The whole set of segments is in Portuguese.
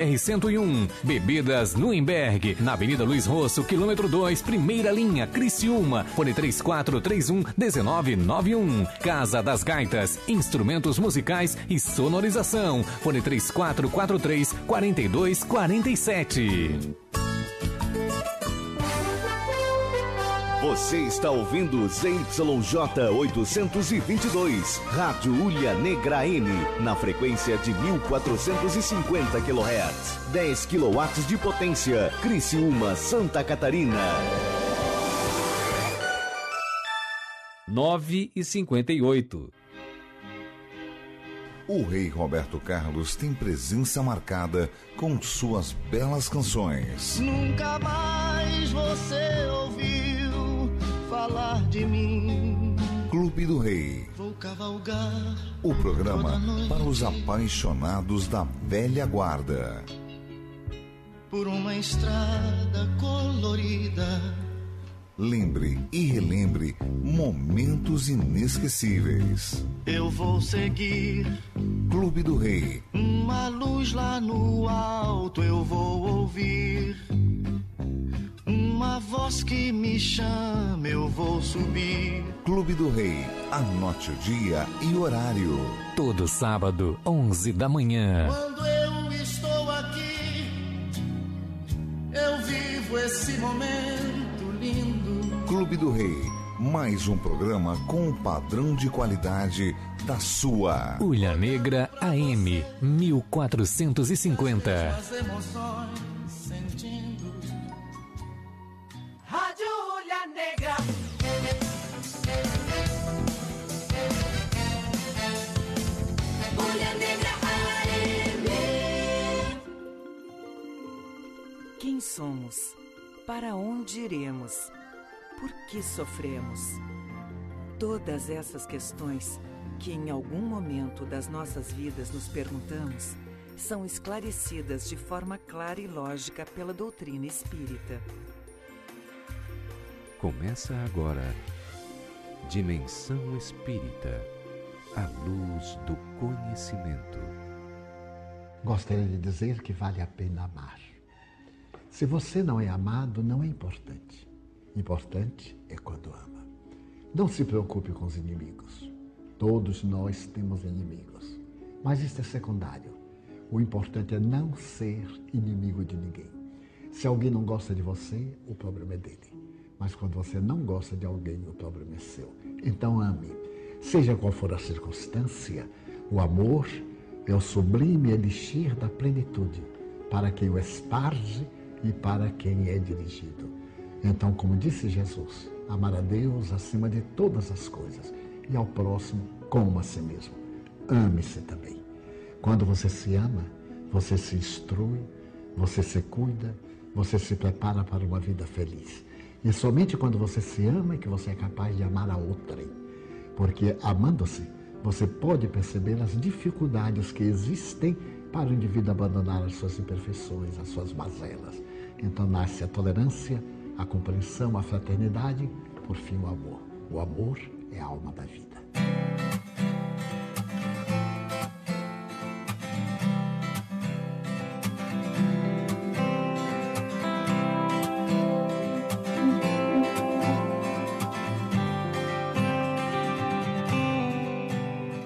R101, Bebidas Nuemberg, na Avenida Luiz Rosso, quilômetro 2, primeira linha, Criciúma, fone 3431 1991. Casa das Gaitas, instrumentos musicais e sonorização, fone 3443 Você está ouvindo ZYJ 822, Rádio Ulha Negra M, na frequência de 1450 kHz, 10 kW de potência, Criciúma, Santa Catarina. 9 e 58. O rei Roberto Carlos tem presença marcada com suas belas canções. Nunca mais você ouviu falar de mim. Clube do Rei. Vou cavalgar. O programa para os apaixonados da velha guarda. Por uma estrada colorida. Lembre e relembre momentos inesquecíveis. Eu vou seguir. Clube do Rei. Uma luz lá no alto eu vou ouvir uma voz que me chama, eu vou subir. Clube do Rei, anote o dia e horário. Todo sábado, 11 da manhã. Quando eu estou aqui, eu vivo esse momento. Clube do Rei, mais um programa com o padrão de qualidade da sua. Ulha Negra AM 1450. As emoções sentindo. Rádio Ulha Negra. Ulha Negra AM. Quem somos? Para onde iremos? Por que sofremos? Todas essas questões que em algum momento das nossas vidas nos perguntamos são esclarecidas de forma clara e lógica pela doutrina espírita. Começa agora Dimensão Espírita A luz do conhecimento. Gostaria de dizer que vale a pena amar. Se você não é amado, não é importante. Importante é quando ama. Não se preocupe com os inimigos. Todos nós temos inimigos. Mas isso é secundário. O importante é não ser inimigo de ninguém. Se alguém não gosta de você, o problema é dele. Mas quando você não gosta de alguém, o problema é seu. Então ame. Seja qual for a circunstância, o amor é o sublime elixir da plenitude para quem o esparge e para quem é dirigido. Então, como disse Jesus, amar a Deus acima de todas as coisas e ao próximo como a si mesmo. Ame-se também. Quando você se ama, você se instrui, você se cuida, você se prepara para uma vida feliz. E é somente quando você se ama é que você é capaz de amar a outrem. Porque amando-se, você pode perceber as dificuldades que existem para o indivíduo abandonar as suas imperfeições, as suas mazelas. Então nasce a tolerância, a compreensão, a fraternidade, por fim o amor. O amor é a alma da vida.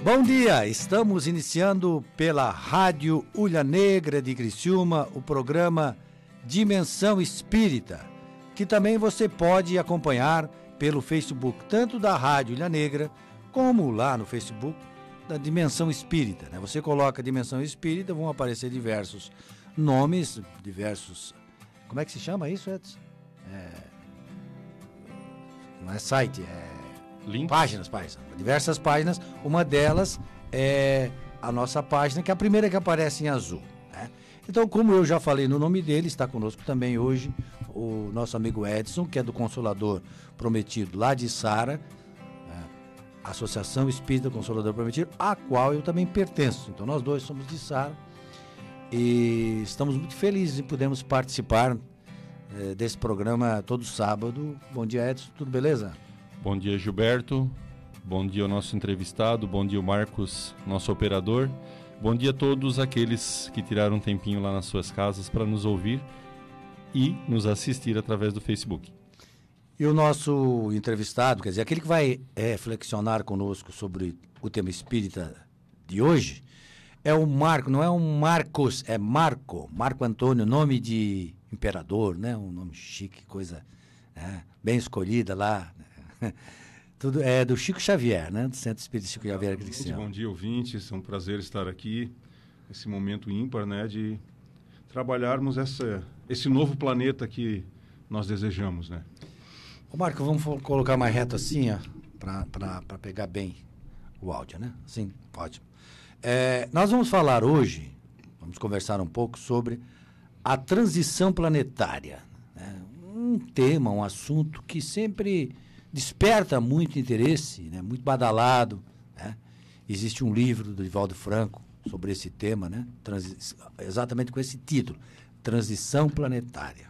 Bom dia, estamos iniciando pela Rádio Ulha Negra de Criciúma o programa Dimensão Espírita, que também você pode acompanhar pelo Facebook, tanto da Rádio Ulha Negra, como lá no Facebook da Dimensão Espírita. Né? Você coloca Dimensão Espírita, vão aparecer diversos nomes, diversos. Como é que se chama isso, Edson? É... Não é site, é Links. Páginas, páginas. Diversas páginas. Uma delas é a nossa página, que é a primeira que aparece em azul. Né? Então, como eu já falei no nome dele, está conosco também hoje o nosso amigo Edson, que é do Consolador Prometido lá de Sara, né? Associação Espírita Consolador Prometido, a qual eu também pertenço. Então, nós dois somos de Sara e estamos muito felizes em podermos participar eh, desse programa todo sábado. Bom dia, Edson. Tudo beleza? Bom dia, Gilberto. Bom dia ao nosso entrevistado. Bom dia, o Marcos, nosso operador. Bom dia a todos aqueles que tiraram um tempinho lá nas suas casas para nos ouvir e nos assistir através do Facebook. E o nosso entrevistado, quer dizer, aquele que vai é, reflexionar conosco sobre o tema espírita de hoje, é o Marco, não é um Marcos, é Marco, Marco Antônio, nome de imperador, né? Um nome chique, coisa né? bem escolhida lá. né? Tudo é do Chico Xavier, né? Do Centro Espírita Chico Xavier Muito Cristiano. bom dia, ouvintes. É um prazer estar aqui nesse momento ímpar, né, de trabalharmos essa, esse novo planeta que nós desejamos, né? Ô Marco, vamos colocar mais reto assim, para pegar bem o áudio, né? Sim, ótimo. É, nós vamos falar hoje, vamos conversar um pouco sobre a transição planetária. né? Um tema, um assunto que sempre desperta muito interesse, né? muito badalado. né? Existe um livro do Divaldo Franco sobre esse tema, né? Exatamente com esse título, Transição Planetária.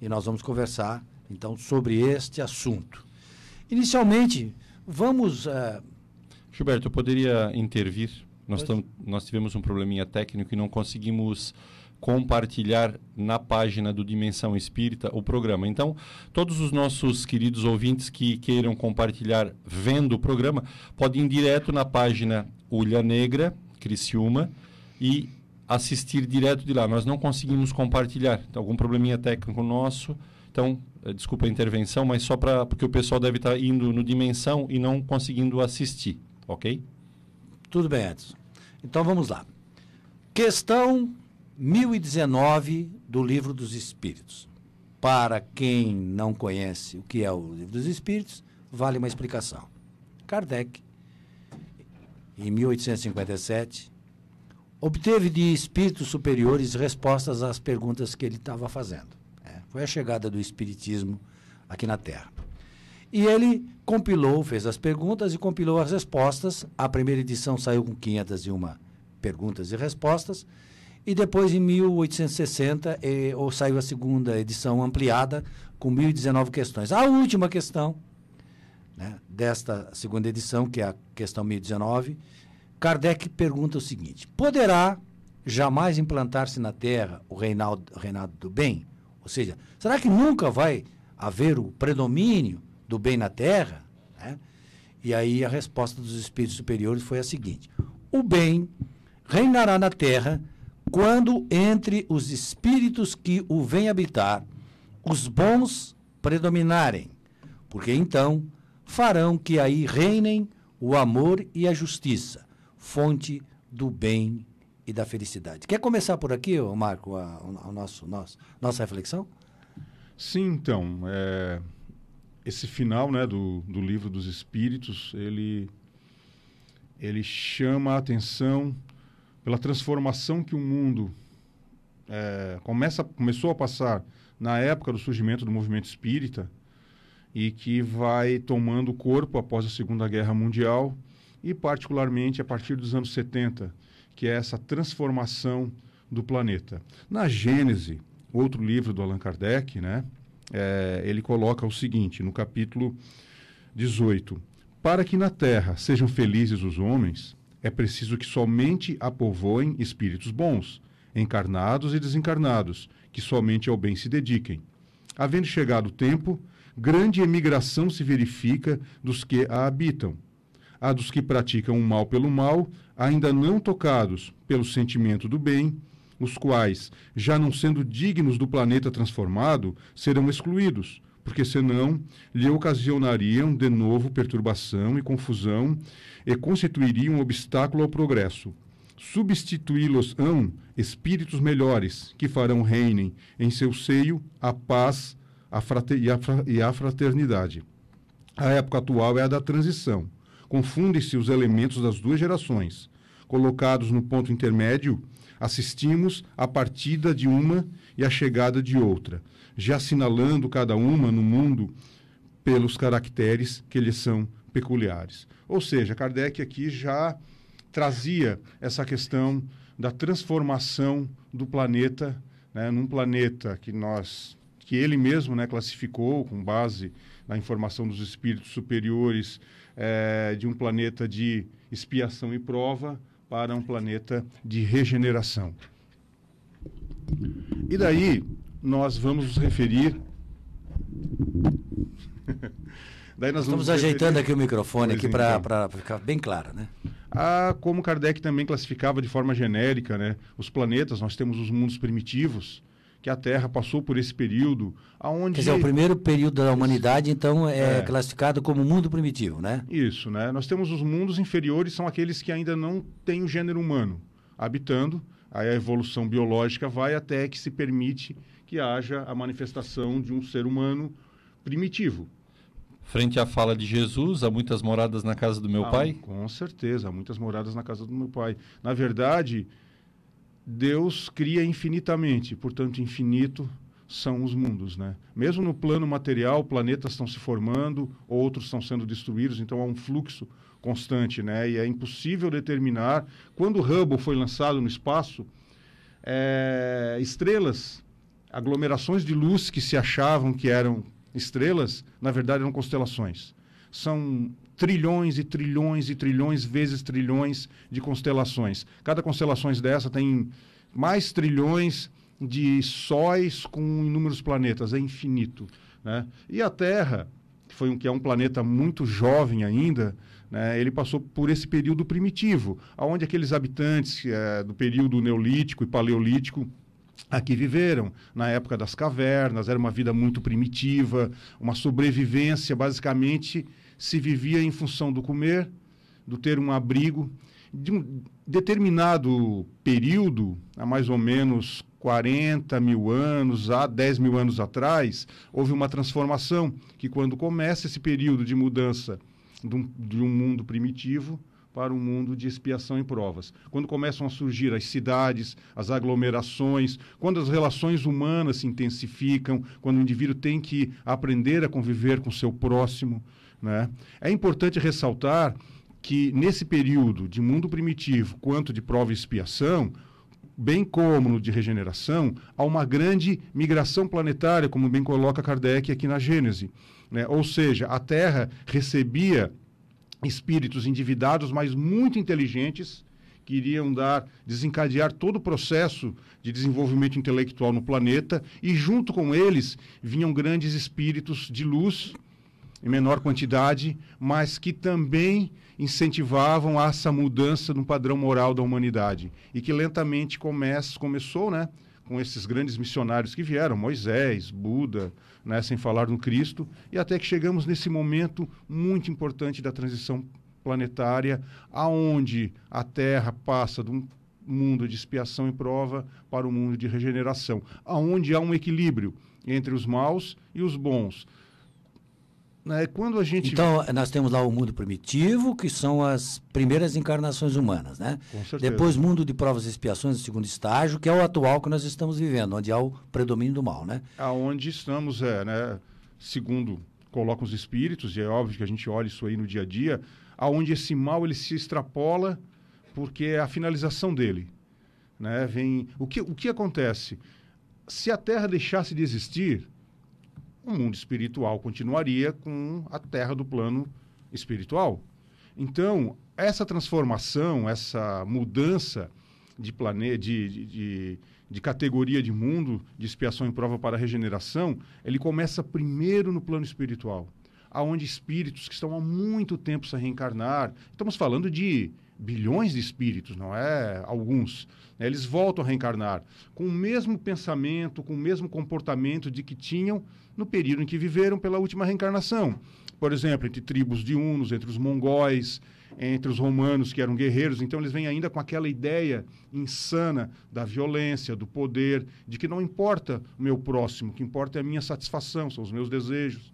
E nós vamos conversar, então, sobre este assunto. Inicialmente, vamos. eh, Gilberto, eu poderia intervir? Nós, tam- nós tivemos um probleminha técnico e não conseguimos compartilhar na página do Dimensão Espírita o programa. Então, todos os nossos queridos ouvintes que queiram compartilhar vendo o programa, podem ir direto na página Ulha Negra, Criciúma, e assistir direto de lá. Nós não conseguimos compartilhar. Então, algum probleminha técnico nosso. Então, eh, desculpa a intervenção, mas só para porque o pessoal deve estar indo no Dimensão e não conseguindo assistir, ok? Tudo bem, Edson. Então vamos lá. Questão 1019 do Livro dos Espíritos. Para quem não conhece o que é o Livro dos Espíritos, vale uma explicação. Kardec, em 1857, obteve de espíritos superiores respostas às perguntas que ele estava fazendo. né? Foi a chegada do Espiritismo aqui na Terra. E ele compilou, fez as perguntas e compilou as respostas. A primeira edição saiu com 501 perguntas e respostas. E depois, em 1860, eh, ou saiu a segunda edição ampliada, com 1019 questões. A última questão né, desta segunda edição, que é a questão 1019, Kardec pergunta o seguinte: Poderá jamais implantar-se na Terra o reinado, reinado do bem? Ou seja, será que nunca vai haver o predomínio do bem na Terra? né? E aí a resposta dos espíritos superiores foi a seguinte: O bem reinará na Terra quando entre os espíritos que o vêm habitar, os bons predominarem, porque então farão que aí reinem o amor e a justiça, fonte do bem e da felicidade. Quer começar por aqui, Marco, a, a nosso, nosso, nossa reflexão? Sim, então, é, esse final né, do, do livro dos Espíritos, ele, ele chama a atenção pela transformação que o mundo é, começa, começou a passar na época do surgimento do movimento espírita e que vai tomando corpo após a Segunda Guerra Mundial e particularmente a partir dos anos 70, que é essa transformação do planeta. Na Gênese, outro livro do Allan Kardec, né, é, ele coloca o seguinte, no capítulo 18: Para que na terra sejam felizes os homens, é preciso que somente a povoem espíritos bons, encarnados e desencarnados, que somente ao bem se dediquem. Havendo chegado o tempo, grande emigração se verifica dos que a habitam. A dos que praticam o mal pelo mal, ainda não tocados pelo sentimento do bem, os quais, já não sendo dignos do planeta transformado, serão excluídos, porque senão lhe ocasionariam de novo perturbação e confusão e constituiriam um obstáculo ao progresso. Substituí-los-ão espíritos melhores, que farão reinem em seu seio a paz a e a fraternidade. A época atual é a da transição. Confundem-se os elementos das duas gerações. Colocados no ponto intermédio, assistimos à partida de uma e à chegada de outra, já assinalando cada uma no mundo pelos caracteres que lhes são peculiares. Ou seja, Kardec aqui já trazia essa questão da transformação do planeta, né, num planeta que nós, que ele mesmo né, classificou com base na informação dos espíritos superiores, eh, de um planeta de expiação e prova para um planeta de regeneração. E daí nós vamos nos referir. daí nós Estamos ajeitando aqui o microfone aqui para então. ficar bem claro, né? A, como Kardec também classificava de forma genérica, né? Os planetas, nós temos os mundos primitivos, que a Terra passou por esse período, aonde Quer dizer, o primeiro período da humanidade, então, é, é, classificado como mundo primitivo, né? Isso, né? Nós temos os mundos inferiores, são aqueles que ainda não têm o gênero humano habitando, aí a evolução biológica vai até que se permite que haja a manifestação de um ser humano primitivo. Frente à fala de Jesus, há muitas moradas na casa do meu ah, pai? Com certeza, há muitas moradas na casa do meu pai. Na verdade, Deus cria infinitamente, portanto, infinito são os mundos, né? Mesmo no plano material, planetas estão se formando, outros estão sendo destruídos, então há um fluxo constante, né? E é impossível determinar. Quando o Hubble foi lançado no espaço, é, estrelas, aglomerações de luz que se achavam que eram estrelas, na verdade eram constelações. São trilhões e trilhões e trilhões vezes trilhões de constelações. Cada constelação dessa tem mais trilhões de sóis com inúmeros planetas, é infinito. Né? E a Terra, que, foi um, que é um planeta muito jovem ainda, né, ele passou por esse período primitivo, onde aqueles habitantes é, do período neolítico e paleolítico aqui viveram, na época das cavernas, era uma vida muito primitiva, uma sobrevivência, basicamente se vivia em função do comer, do ter um abrigo. De um determinado período, há mais ou menos 40 mil anos, há 10 mil anos atrás, houve uma transformação que, quando começa esse período de mudança de um, de um mundo primitivo para um mundo de expiação e provas. Quando começam a surgir as cidades, as aglomerações, quando as relações humanas se intensificam, quando o indivíduo tem que aprender a conviver com o seu próximo. Né? É importante ressaltar que nesse período de mundo primitivo quanto de prova e expiação, bem como no de regeneração, há uma grande migração planetária, como bem coloca Kardec aqui na Gênese. Né? Ou seja, a Terra recebia espíritos endividados, mas muito inteligentes, que iriam dar, desencadear todo o processo de desenvolvimento intelectual no planeta, e junto com eles vinham grandes espíritos de luz, em menor quantidade, mas que também incentivavam essa mudança no padrão moral da humanidade. E que lentamente começa, começou, né, com esses grandes missionários que vieram, Moisés, Buda, né, sem falar no Cristo, e até que chegamos nesse momento muito importante da transição planetária, aonde a Terra passa de um mundo de expiação e prova para o um mundo de regeneração, aonde há um equilíbrio entre os maus e os bons, né? Quando a gente... Então, nós temos lá o mundo primitivo, que são as primeiras encarnações humanas, né? Com certeza. Depois, mundo de provas e expiações, o segundo estágio, que é o atual que nós estamos vivendo, onde há o predomínio do mal, né? Aonde estamos, é, né? Segundo colocam os espíritos, e é óbvio que a gente olha isso aí no dia a dia, aonde esse mal ele se extrapola porque é a finalização dele, né? Vem o que o que acontece? Se a Terra deixasse de existir, o mundo espiritual continuaria com a terra do plano espiritual. Então, essa transformação, essa mudança de, plane... de, de, de, de categoria de mundo, de expiação em prova para regeneração, ele começa primeiro no plano espiritual, aonde espíritos que estão há muito tempo sem reencarnar, estamos falando de bilhões de espíritos, não é alguns. Né? Eles voltam a reencarnar com o mesmo pensamento, com o mesmo comportamento de que tinham no período em que viveram pela última reencarnação. Por exemplo, entre tribos de hunos, entre os mongóis, entre os romanos que eram guerreiros, então eles vêm ainda com aquela ideia insana da violência, do poder, de que não importa o meu próximo, o que importa é a minha satisfação, são os meus desejos.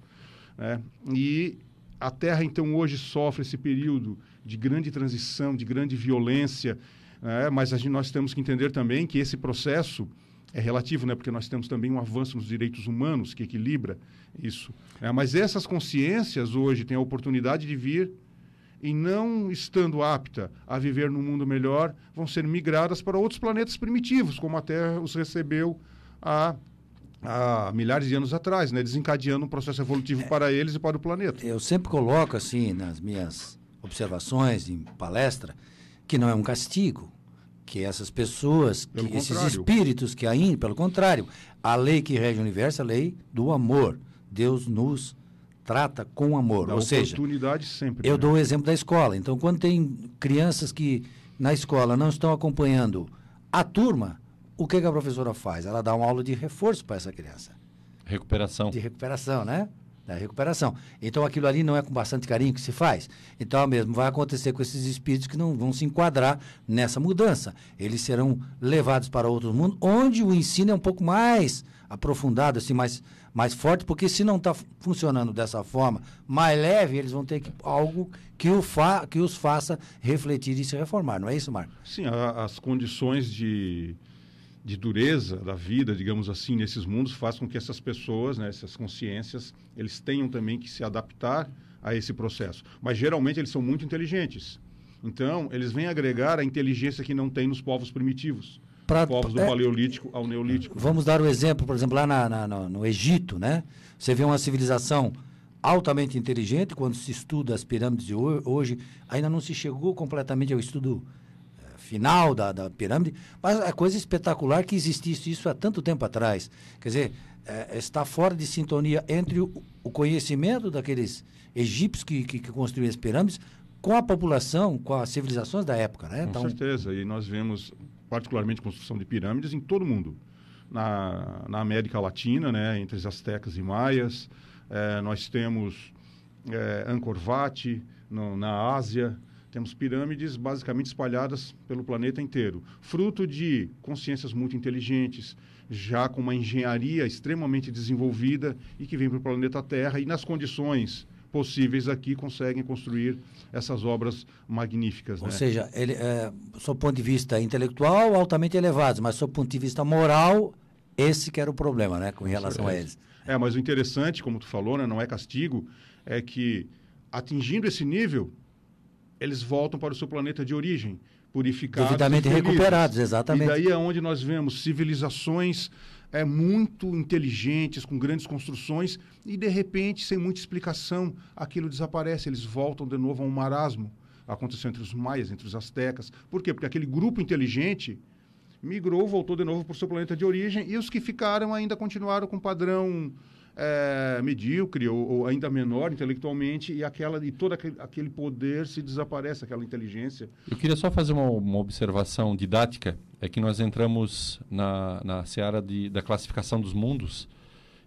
Né? E a Terra, então, hoje sofre esse período de grande transição, de grande violência, né? mas gente, nós temos que entender também que esse processo é relativo, né? porque nós temos também um avanço nos direitos humanos que equilibra isso. É, mas essas consciências hoje têm a oportunidade de vir e não estando apta a viver num mundo melhor, vão ser migradas para outros planetas primitivos, como a Terra os recebeu há, há milhares de anos atrás, né? desencadeando um processo evolutivo é, para eles e para o planeta. Eu sempre coloco assim nas minhas observações em palestra que não é um castigo, que essas pessoas, Pelo que esses espíritos que ainda, pelo contrário, a lei que rege o universo é a lei do amor. Deus nos trata com amor, Da ou seja, oportunidade sempre. eu né? dou o exemplo da escola. Então, quando tem crianças que na escola não estão acompanhando a turma, o que, que a professora faz? Ela dá uma aula de reforço para essa criança Recuperação. de recuperação, né? Da recuperação. Então aquilo ali não é com bastante carinho que se faz. Então é mesmo vai acontecer com esses espíritos que não vão se enquadrar nessa mudança. Eles serão levados para outro mundo, onde o ensino é um pouco mais aprofundado, assim, mais, mais forte, porque se não está funcionando dessa forma, mais leve, eles vão ter que, algo que, o fa, que os faça refletir e se reformar. Não é isso, Marco? Sim, a- as condições de, de dureza da vida, digamos assim, nesses mundos, faz com que essas pessoas, né, essas consciências, eles tenham também que se adaptar a esse processo. Mas geralmente eles são muito inteligentes. Então, eles vêm agregar a inteligência que não tem nos povos primitivos. Pra- povos do é- Paleolítico ao Neolítico. Vamos dar o exemplo, por exemplo, lá na- na- no, no Egito, né? Você vê uma civilização altamente inteligente, quando se estuda as pirâmides de ho- hoje, ainda não se chegou completamente ao estudo final da, da pirâmide, mas é coisa espetacular que existisse isso há tanto tempo atrás. Quer dizer, eh, está fora de sintonia entre o, o conhecimento daqueles egípcios que, que, que construíram as pirâmides com a população, com as civilizações da época, né? Com certeza. E nós vemos, particularmente, construção de pirâmides em todo o mundo. Na, na América Latina, né, entre os astecas e maias. Eh, nós temos eh, Angkor Wat, no- na Ásia. Temos pirâmides basicamente espalhadas pelo planeta inteiro. Fruto de consciências muito inteligentes, já com uma engenharia extremamente desenvolvida e que vem para o planeta Terra e nas condições possíveis aqui conseguem construir essas obras magníficas. Ou né? seja, ele, é, sob ponto de vista intelectual, altamente elevados, mas sob ponto de vista moral, esse que era o problema, né, com relação a eles. É, mas o interessante, como tu falou, né, não é castigo, é que atingindo esse nível, eles voltam para o seu planeta de origem, purificados Devidamente recuperados, exatamente. E daí é onde nós vemos civilizações é, muito inteligentes, com grandes construções, e de repente, sem muita explicação, aquilo desaparece, eles voltam de novo a um marasmo. Aconteceu entre os maias, entre os astecas. Por quê? Porque aquele grupo inteligente migrou, voltou de novo para o seu planeta de origem, e os que ficaram ainda continuaram com padrão é, medíocre ou, ou ainda menor intelectualmente, e, aquela, e todo aquele, aquele poder se desaparece, aquela inteligência. Eu queria só fazer uma, uma observação didática. É que nós entramos na, na seara de, da classificação dos mundos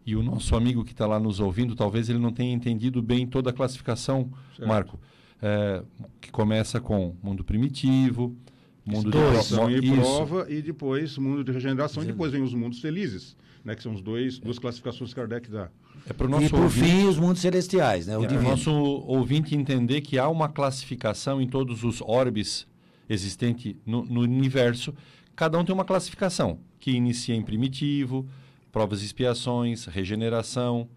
e o nosso amigo que está lá nos ouvindo, talvez ele não tenha entendido bem toda a classificação, Certo. Marco. É, que começa com mundo primitivo, mundo de Expiação e prova, e depois mundo de regeneração, e depois vem os mundos felizes, né, que são os dois, duas classificações que Kardec dá. É para o E nosso por ouvinte- fim, os mundos celestiais, né, o É, divino. nosso ouvinte entender que há uma classificação em todos os orbes existentes no, no universo. Cada um tem uma classificação, que inicia em primitivo, provas e expiações, regeneração,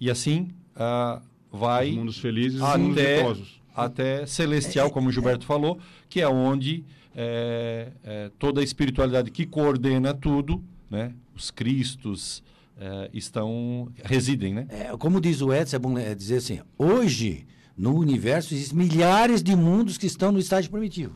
e assim ah, vai Os mundos felizes e os mundos até, ditosos. até celestial, como o Gilberto falou, que é onde é, é, toda a espiritualidade que coordena tudo, né, os cristos, é, estão residem, né? É, como diz o Edson, é bom é, dizer assim, hoje, no universo, existem milhares de mundos que estão no estágio primitivo.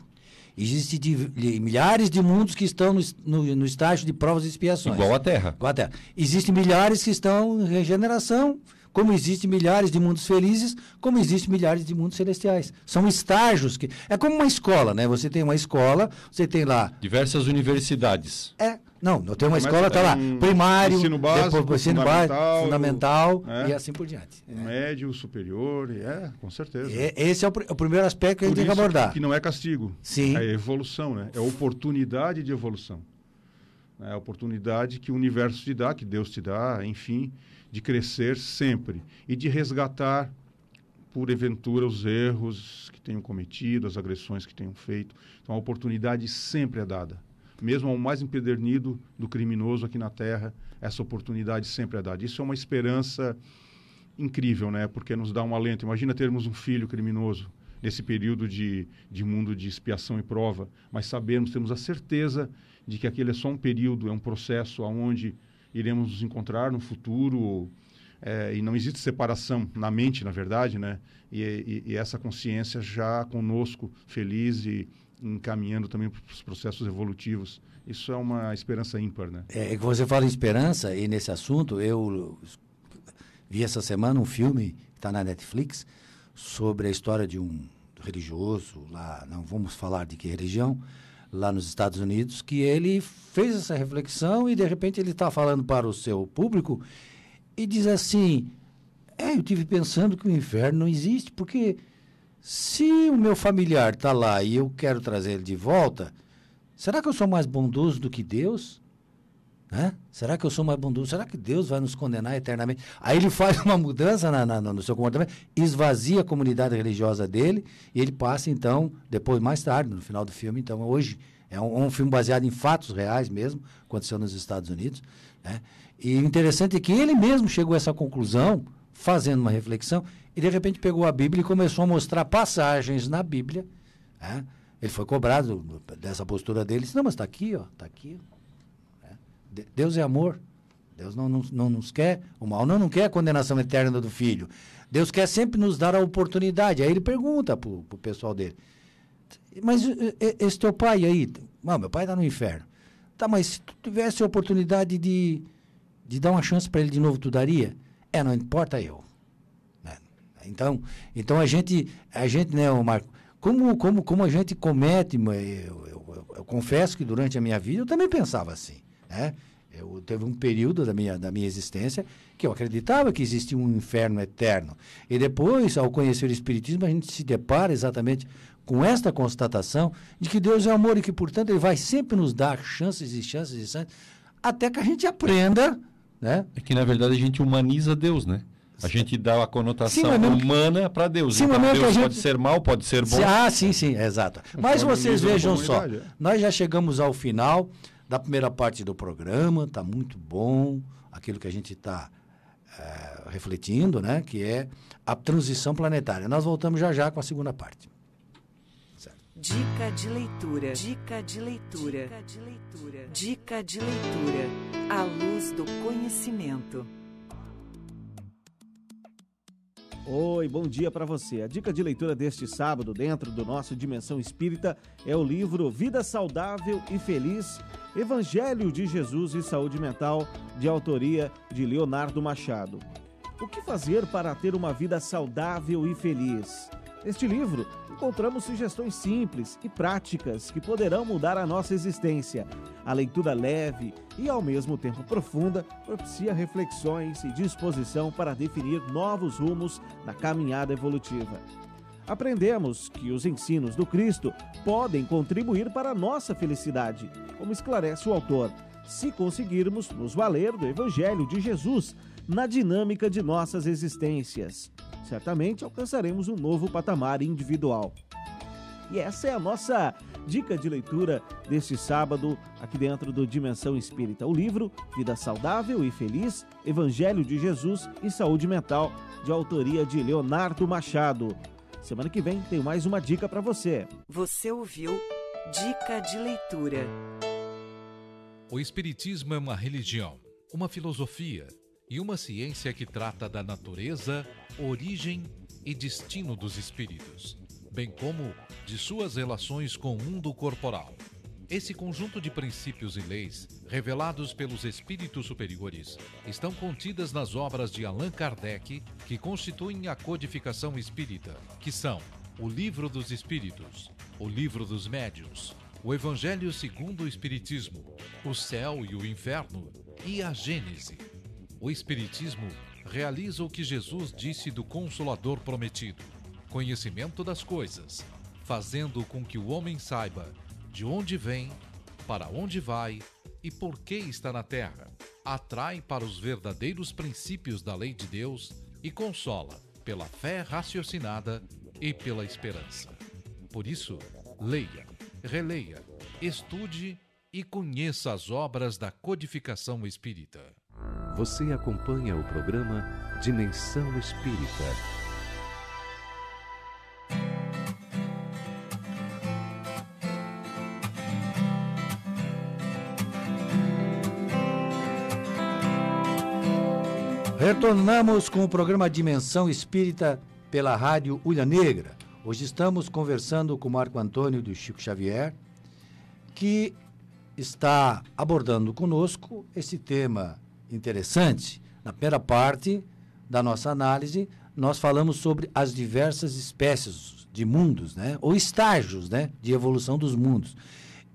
Existem de- de- milhares de mundos que estão no, no- no estágio de provas e expiações. Igual a Terra. Igual a Terra. Existem milhares que estão em regeneração, como existem milhares de mundos felizes, como existem milhares de mundos celestiais. São estágios que. É como uma escola, né? Você tem uma escola, você tem lá. Diversas universidades. É. Não, não tem uma Começa escola, tá lá. Primário, ensino básico, depois, ensino fundamental, fundamental é. e assim por diante. O médio, superior, é, com certeza. E- Esse é o, o primeiro aspecto que a gente Por tem que abordar. Que não é castigo. Sim. É evolução, né? É oportunidade de evolução. É a oportunidade que o universo te dá, que Deus te dá, enfim, de crescer sempre e de resgatar, por eventura, os erros que tenham cometido, as agressões que tenham feito. Então, a oportunidade sempre é dada. Mesmo ao mais empedernido do criminoso aqui na Terra, essa oportunidade sempre é dada. Isso é uma esperança incrível, né? Porque nos dá um alento. Imagina termos um filho criminoso nesse período de, de mundo de expiação e prova, mas sabemos, temos a certeza de que aquele é só um período, é um processo aonde iremos nos encontrar no futuro é, e não existe separação na mente, na verdade, né? E, e, e essa consciência já conosco, feliz e, encaminhando também para os processos evolutivos. Isso é uma esperança ímpar, né? É, é que você fala em esperança, e nesse assunto, eu vi essa semana um filme que está na Netflix sobre a história de um religioso lá, não vamos falar de que religião, lá nos Estados Unidos, que ele fez essa reflexão e de repente ele está falando para o seu público e diz assim: É, eu tive pensando que o inferno não existe, porque se o meu familiar está lá e eu quero trazer ele de volta, será que eu sou mais bondoso do que Deus? Né? Será que eu sou mais bondoso? Será que Deus vai nos condenar eternamente? Aí ele faz uma mudança na, na, no seu comportamento, esvazia a comunidade religiosa dele e ele passa, então, depois, mais tarde, no final do filme, então, hoje, é um, um filme baseado em fatos reais mesmo, aconteceu nos Estados Unidos. Né? E o interessante é que ele mesmo chegou a essa conclusão, fazendo uma reflexão, e de repente pegou a Bíblia e começou a mostrar passagens na Bíblia. Né? Ele foi cobrado dessa postura dele. Disse, não, mas está aqui, ó, está aqui. Deus é amor. Deus não, não, não nos quer o mal, não, não quer a condenação eterna do filho. Deus quer sempre nos dar a oportunidade. Aí ele pergunta para o pessoal dele: Mas esse teu pai aí? Não, meu pai está no inferno. Tá, mas se tu tivesse a oportunidade de, de dar uma chance para ele de novo, tu daria? É, não importa eu. Né? Então, então a gente, a gente, né, Marco, como, como, como a gente comete, eu, eu, eu, eu confesso que durante a minha vida eu também pensava assim. Né? Eu, teve um período da minha, da minha existência que eu acreditava que existia um inferno eterno. E depois, ao conhecer o Espiritismo, a gente se depara exatamente com esta constatação de que Deus é amor e que, portanto, Ele vai sempre nos dar chances e chances e chances, até que a gente aprenda. Né? É que, na verdade, a gente humaniza Deus, né? A gente dá a conotação sim, humana para Deus. Sim, então, Deus gente... pode ser mal, pode ser bom. Ah, sim, sim, exato. Mas vocês vejam só, é. nós já chegamos ao final da primeira parte do programa, está muito bom, aquilo que a gente está é, refletindo, né? que é a transição planetária. Nós voltamos já já com a segunda parte. Dica de leitura. Dica de leitura. Dica de leitura. Dica de leitura. A luz do conhecimento. Oi, bom dia para você. A dica de leitura deste sábado, dentro do nosso Dimensão Espírita, é o livro Vida Saudável e Feliz Evangelho de Jesus e Saúde Mental, de autoria de Leonardo Machado. O que fazer para ter uma vida saudável e feliz? Neste livro, encontramos sugestões simples e práticas que poderão mudar a nossa existência. A leitura leve e, ao mesmo tempo profunda, propicia reflexões e disposição para definir novos rumos na caminhada evolutiva. Aprendemos que os ensinos do Cristo podem contribuir para a nossa felicidade, como esclarece o autor, se conseguirmos nos valer do Evangelho de Jesus na dinâmica de nossas existências certamente alcançaremos um novo patamar individual. E essa é a nossa dica de leitura deste sábado, aqui dentro do Dimensão Espírita. O livro Vida Saudável e Feliz, Evangelho de Jesus e Saúde Mental, de autoria de Leonardo Machado. Semana que vem tem mais uma dica para você. Você ouviu Dica de Leitura. O Espiritismo é uma religião, uma filosofia e uma ciência que trata da natureza, origem e destino dos espíritos, bem como de suas relações com o mundo corporal. Esse conjunto de princípios e leis, revelados pelos espíritos superiores, estão contidas nas obras de Allan Kardec, que constituem a codificação espírita, que são o Livro dos Espíritos, o Livro dos Médios, o Evangelho segundo o Espiritismo, o Céu e o Inferno e a Gênese. O Espiritismo realiza o que Jesus disse do Consolador prometido: conhecimento das coisas, fazendo com que o homem saiba de onde vem, para onde vai e por que está na terra. Atrai para os verdadeiros princípios da lei de Deus e consola pela fé raciocinada e pela esperança. Por isso, leia, releia, estude e conheça as obras da codificação espírita. Você acompanha o programa Dimensão Espírita. Retornamos com o programa Dimensão Espírita pela Rádio Ulha Negra. Hoje estamos conversando com o Marco Antônio do Chico Xavier, que está abordando conosco esse tema interessante. Na primeira parte da nossa análise, nós falamos sobre as diversas espécies de mundos, né? ou estágios né? de evolução dos mundos.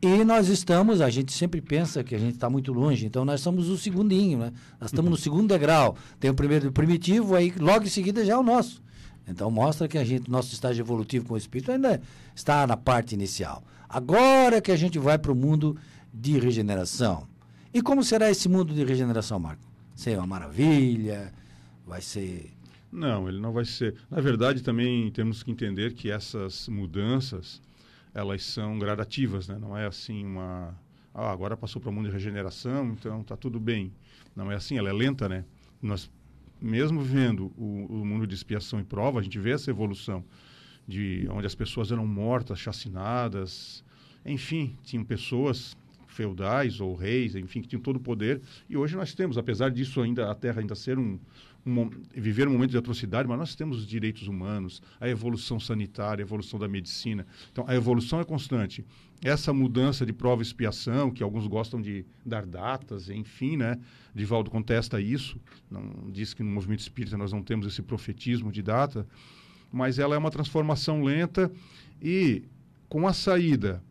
E nós estamos, a gente sempre pensa que a gente está muito longe, então nós estamos no segundinho, né? Nós estamos no segundo degrau. Tem o primeiro primitivo, aí logo em seguida já é o nosso. Então mostra que a gente, nosso estágio evolutivo com o espírito ainda está na parte inicial. Agora que a gente vai para o mundo de regeneração. E como será esse mundo de regeneração, Marco? Ser uma maravilha? Vai ser. Não, ele não vai ser. Na verdade, também temos que entender que essas mudanças elas são gradativas, né? Não é assim uma ah, agora passou para o mundo de regeneração, então está tudo bem. Não é assim, ela é lenta, né? Nós mesmo vendo o, o mundo de expiação e prova, a gente vê essa evolução de onde as pessoas eram mortas, chacinadas, enfim, tinham pessoas feudais ou reis, enfim, que tinham todo o poder. E hoje nós temos, apesar disso ainda a Terra ainda ser um, um viver um momento de atrocidade, mas nós temos os direitos humanos, a evolução sanitária, a evolução da medicina. Então a evolução é constante. Essa mudança de prova e expiação, que alguns gostam de dar datas, enfim, né? Divaldo contesta isso, não diz que no movimento espírita nós não temos esse profetismo de data, mas ela é uma transformação lenta e com a saída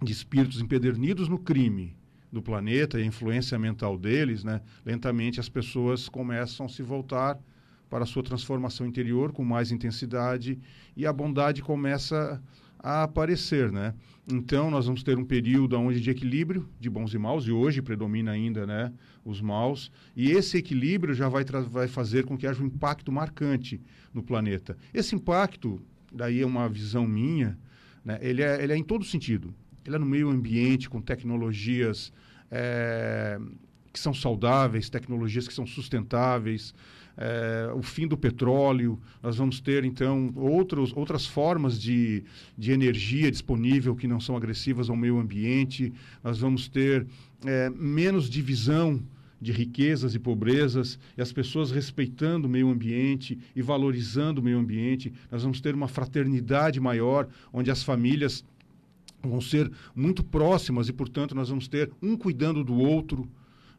de espíritos empedernidos no crime do planeta e a influência mental deles, né, lentamente as pessoas começam a se voltar para a sua transformação interior com mais intensidade e a bondade começa a aparecer, né? Então nós vamos ter um período onde de equilíbrio de bons e maus e hoje predomina ainda, né, os maus e esse equilíbrio já vai vai fazer com que haja um impacto marcante no planeta. Esse impacto, daí é uma visão minha, né? Ele é ele é em todo sentido ele é no meio ambiente, com tecnologias é, que são saudáveis, tecnologias que são sustentáveis, é, o fim do petróleo, nós vamos ter então outros, outras formas de, de energia disponível que não são agressivas ao meio ambiente, nós vamos ter é, menos divisão de riquezas e pobrezas, e as pessoas respeitando o meio ambiente e valorizando o meio ambiente. Nós vamos ter uma fraternidade maior, onde as famílias vão ser muito próximas e, portanto, nós vamos ter um cuidando do outro.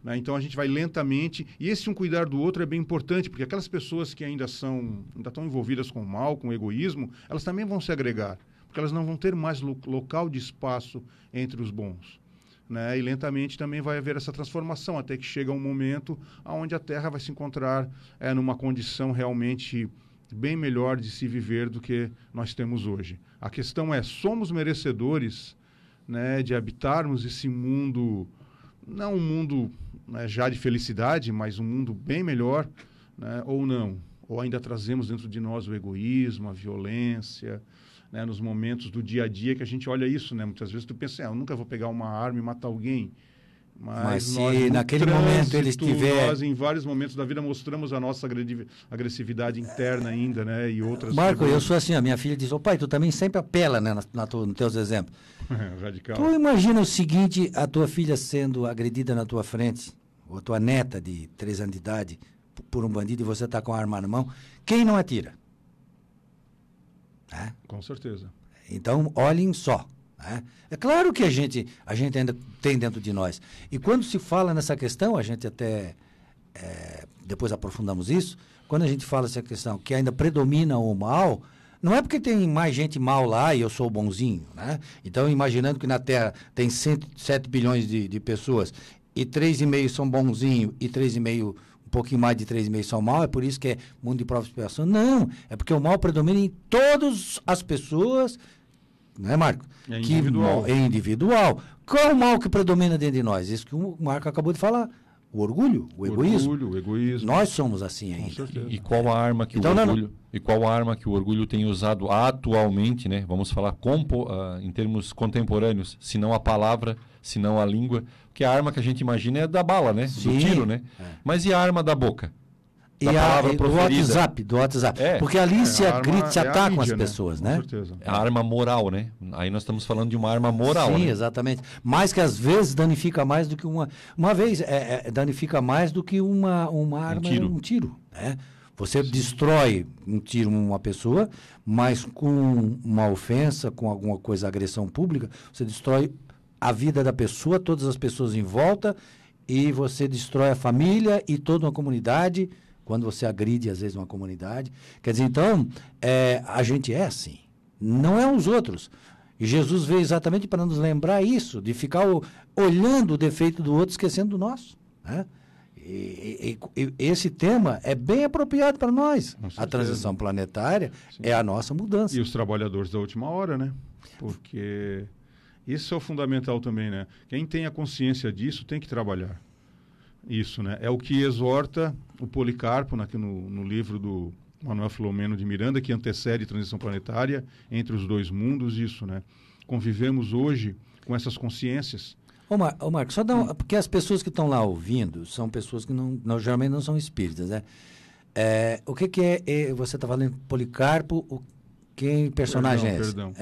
Né? Então a gente vai lentamente e esse um cuidar do outro é bem importante porque aquelas pessoas que ainda são ainda estão envolvidas com o mal, com o egoísmo, elas também vão se agregar porque elas não vão ter mais lo local de espaço entre os bons. Né? E lentamente também vai haver essa transformação até que chega um momento onde a Terra vai se encontrar é, numa condição realmente bem melhor de se viver do que nós temos hoje. A questão é: somos merecedores né, de habitarmos esse mundo, não um mundo né, já de felicidade, mas um mundo bem melhor, né, ou não? Ou ainda trazemos dentro de nós o egoísmo, a violência, né, nos momentos do dia a dia que a gente olha isso, né? Muitas vezes tu pensa, ah, eu nunca vou pegar uma arma e matar alguém. Mas, Mas se naquele trânsito, momento ele estiver. Nós, em vários momentos da vida, mostramos a nossa agressividade interna ainda, né? E outras. Marco, eu sou assim, a minha filha diz: Ô pai, tu também sempre apela, né? Na, na tu, nos teus exemplos. Radical. Tu imagina o seguinte: a tua filha sendo agredida na tua frente, ou a tua neta de três anos de idade, por um bandido e você tá com a arma na mão, quem não atira? É? Com certeza. Então, olhem só. Né? É claro que a gente, a gente ainda tem dentro de nós. E quando se fala nessa questão, a gente até é, depois aprofundamos isso, quando a gente fala essa questão que ainda predomina o mal, não é porque tem mais gente mal lá e eu sou bonzinho, né? Então, imaginando que na Terra tem 107 bilhões de, de pessoas e 3,5 são bonzinho e 3,5 um pouquinho mais de 3,5 são mal, é por isso que é mundo de prova e expiação. Não, é porque o mal predomina em todas as pessoas não é, Marco? É individual. Que, é individual. Qual é o mal que predomina dentro de nós? Isso que o Marco acabou de falar. O orgulho, o, o egoísmo. Orgulho, o egoísmo. Nós somos assim ainda. E, e qual a arma que então, o orgulho, não, não. e qual a arma que o orgulho tem usado atualmente, né? Vamos falar compo, uh, em termos contemporâneos, se não a palavra, se não a língua, que a arma que a gente imagina é da bala, né? Sim. Do tiro, né? É. Mas e a arma da boca? E a, do WhatsApp, do WhatsApp. É. Porque ali é, se grita, se atacam as né? pessoas, né? Com certeza. É a arma moral, né? Aí nós estamos falando de uma arma moral, Sim, né? exatamente. Mas que às vezes danifica mais do que uma... Uma vez, é, é, danifica mais do que uma, uma arma, um tiro. Um tiro né? Você destrói um tiro uma pessoa, mas com uma ofensa, com alguma coisa, agressão pública, você destrói a vida da pessoa, todas as pessoas em volta, e você destrói a família e toda uma comunidade, quando você agride, às vezes, uma comunidade. Quer dizer, então, é, a gente é assim. Não é os outros. E Jesus veio exatamente para nos lembrar isso, de ficar o, olhando o defeito do outro, esquecendo do nosso. Né? E, e, e, esse tema é bem apropriado para nós. A transição planetária Sim. é a nossa mudança. E os trabalhadores da última hora, né? Porque isso é o fundamental também, né? Quem tem a consciência disso tem que trabalhar. Isso, né? É o que exorta o Policarpo aqui no, no livro do Manuel Filomeno de Miranda, que antecede a transição planetária entre os dois mundos, isso, né? Convivemos hoje com essas consciências Ô, Mar ô Marcos, só dá um, porque as pessoas que estão lá ouvindo são pessoas que não, não geralmente não são espíritas, né? É, o que, que é, é você está falando Policarpo, o, quem personagem perdão, é esse? Perdão.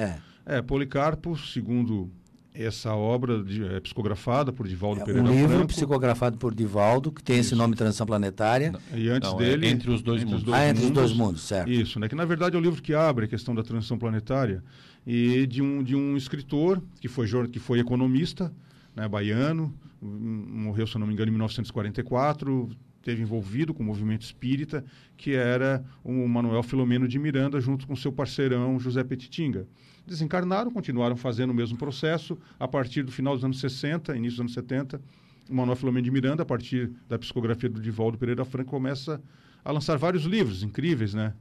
É. é, Policarpo, segundo essa obra de, é, psicografada por Divaldo é, Pereira Um livro Franco. psicografado por Divaldo, que tem Isso. esse nome Transição Planetária. E antes não, é dele... entre os dois entre mundos. Os dois ah, entre mundos, os dois mundos, certo. Isso, né? Que na verdade é o livro que abre a questão da transição planetária e de um, de um escritor que foi, que foi economista, né, baiano, morreu, se não me engano, em 1944, teve envolvido com o movimento espírita, que era o Manuel Filomeno de Miranda, junto com seu parceirão José Petitinga. Desencarnaram, continuaram fazendo o mesmo processo. A partir do final dos anos 60, início dos anos 70, o Manuel Filomeno de Miranda, a partir da psicografia do Divaldo Pereira Franco, começa a lançar vários livros incríveis, né?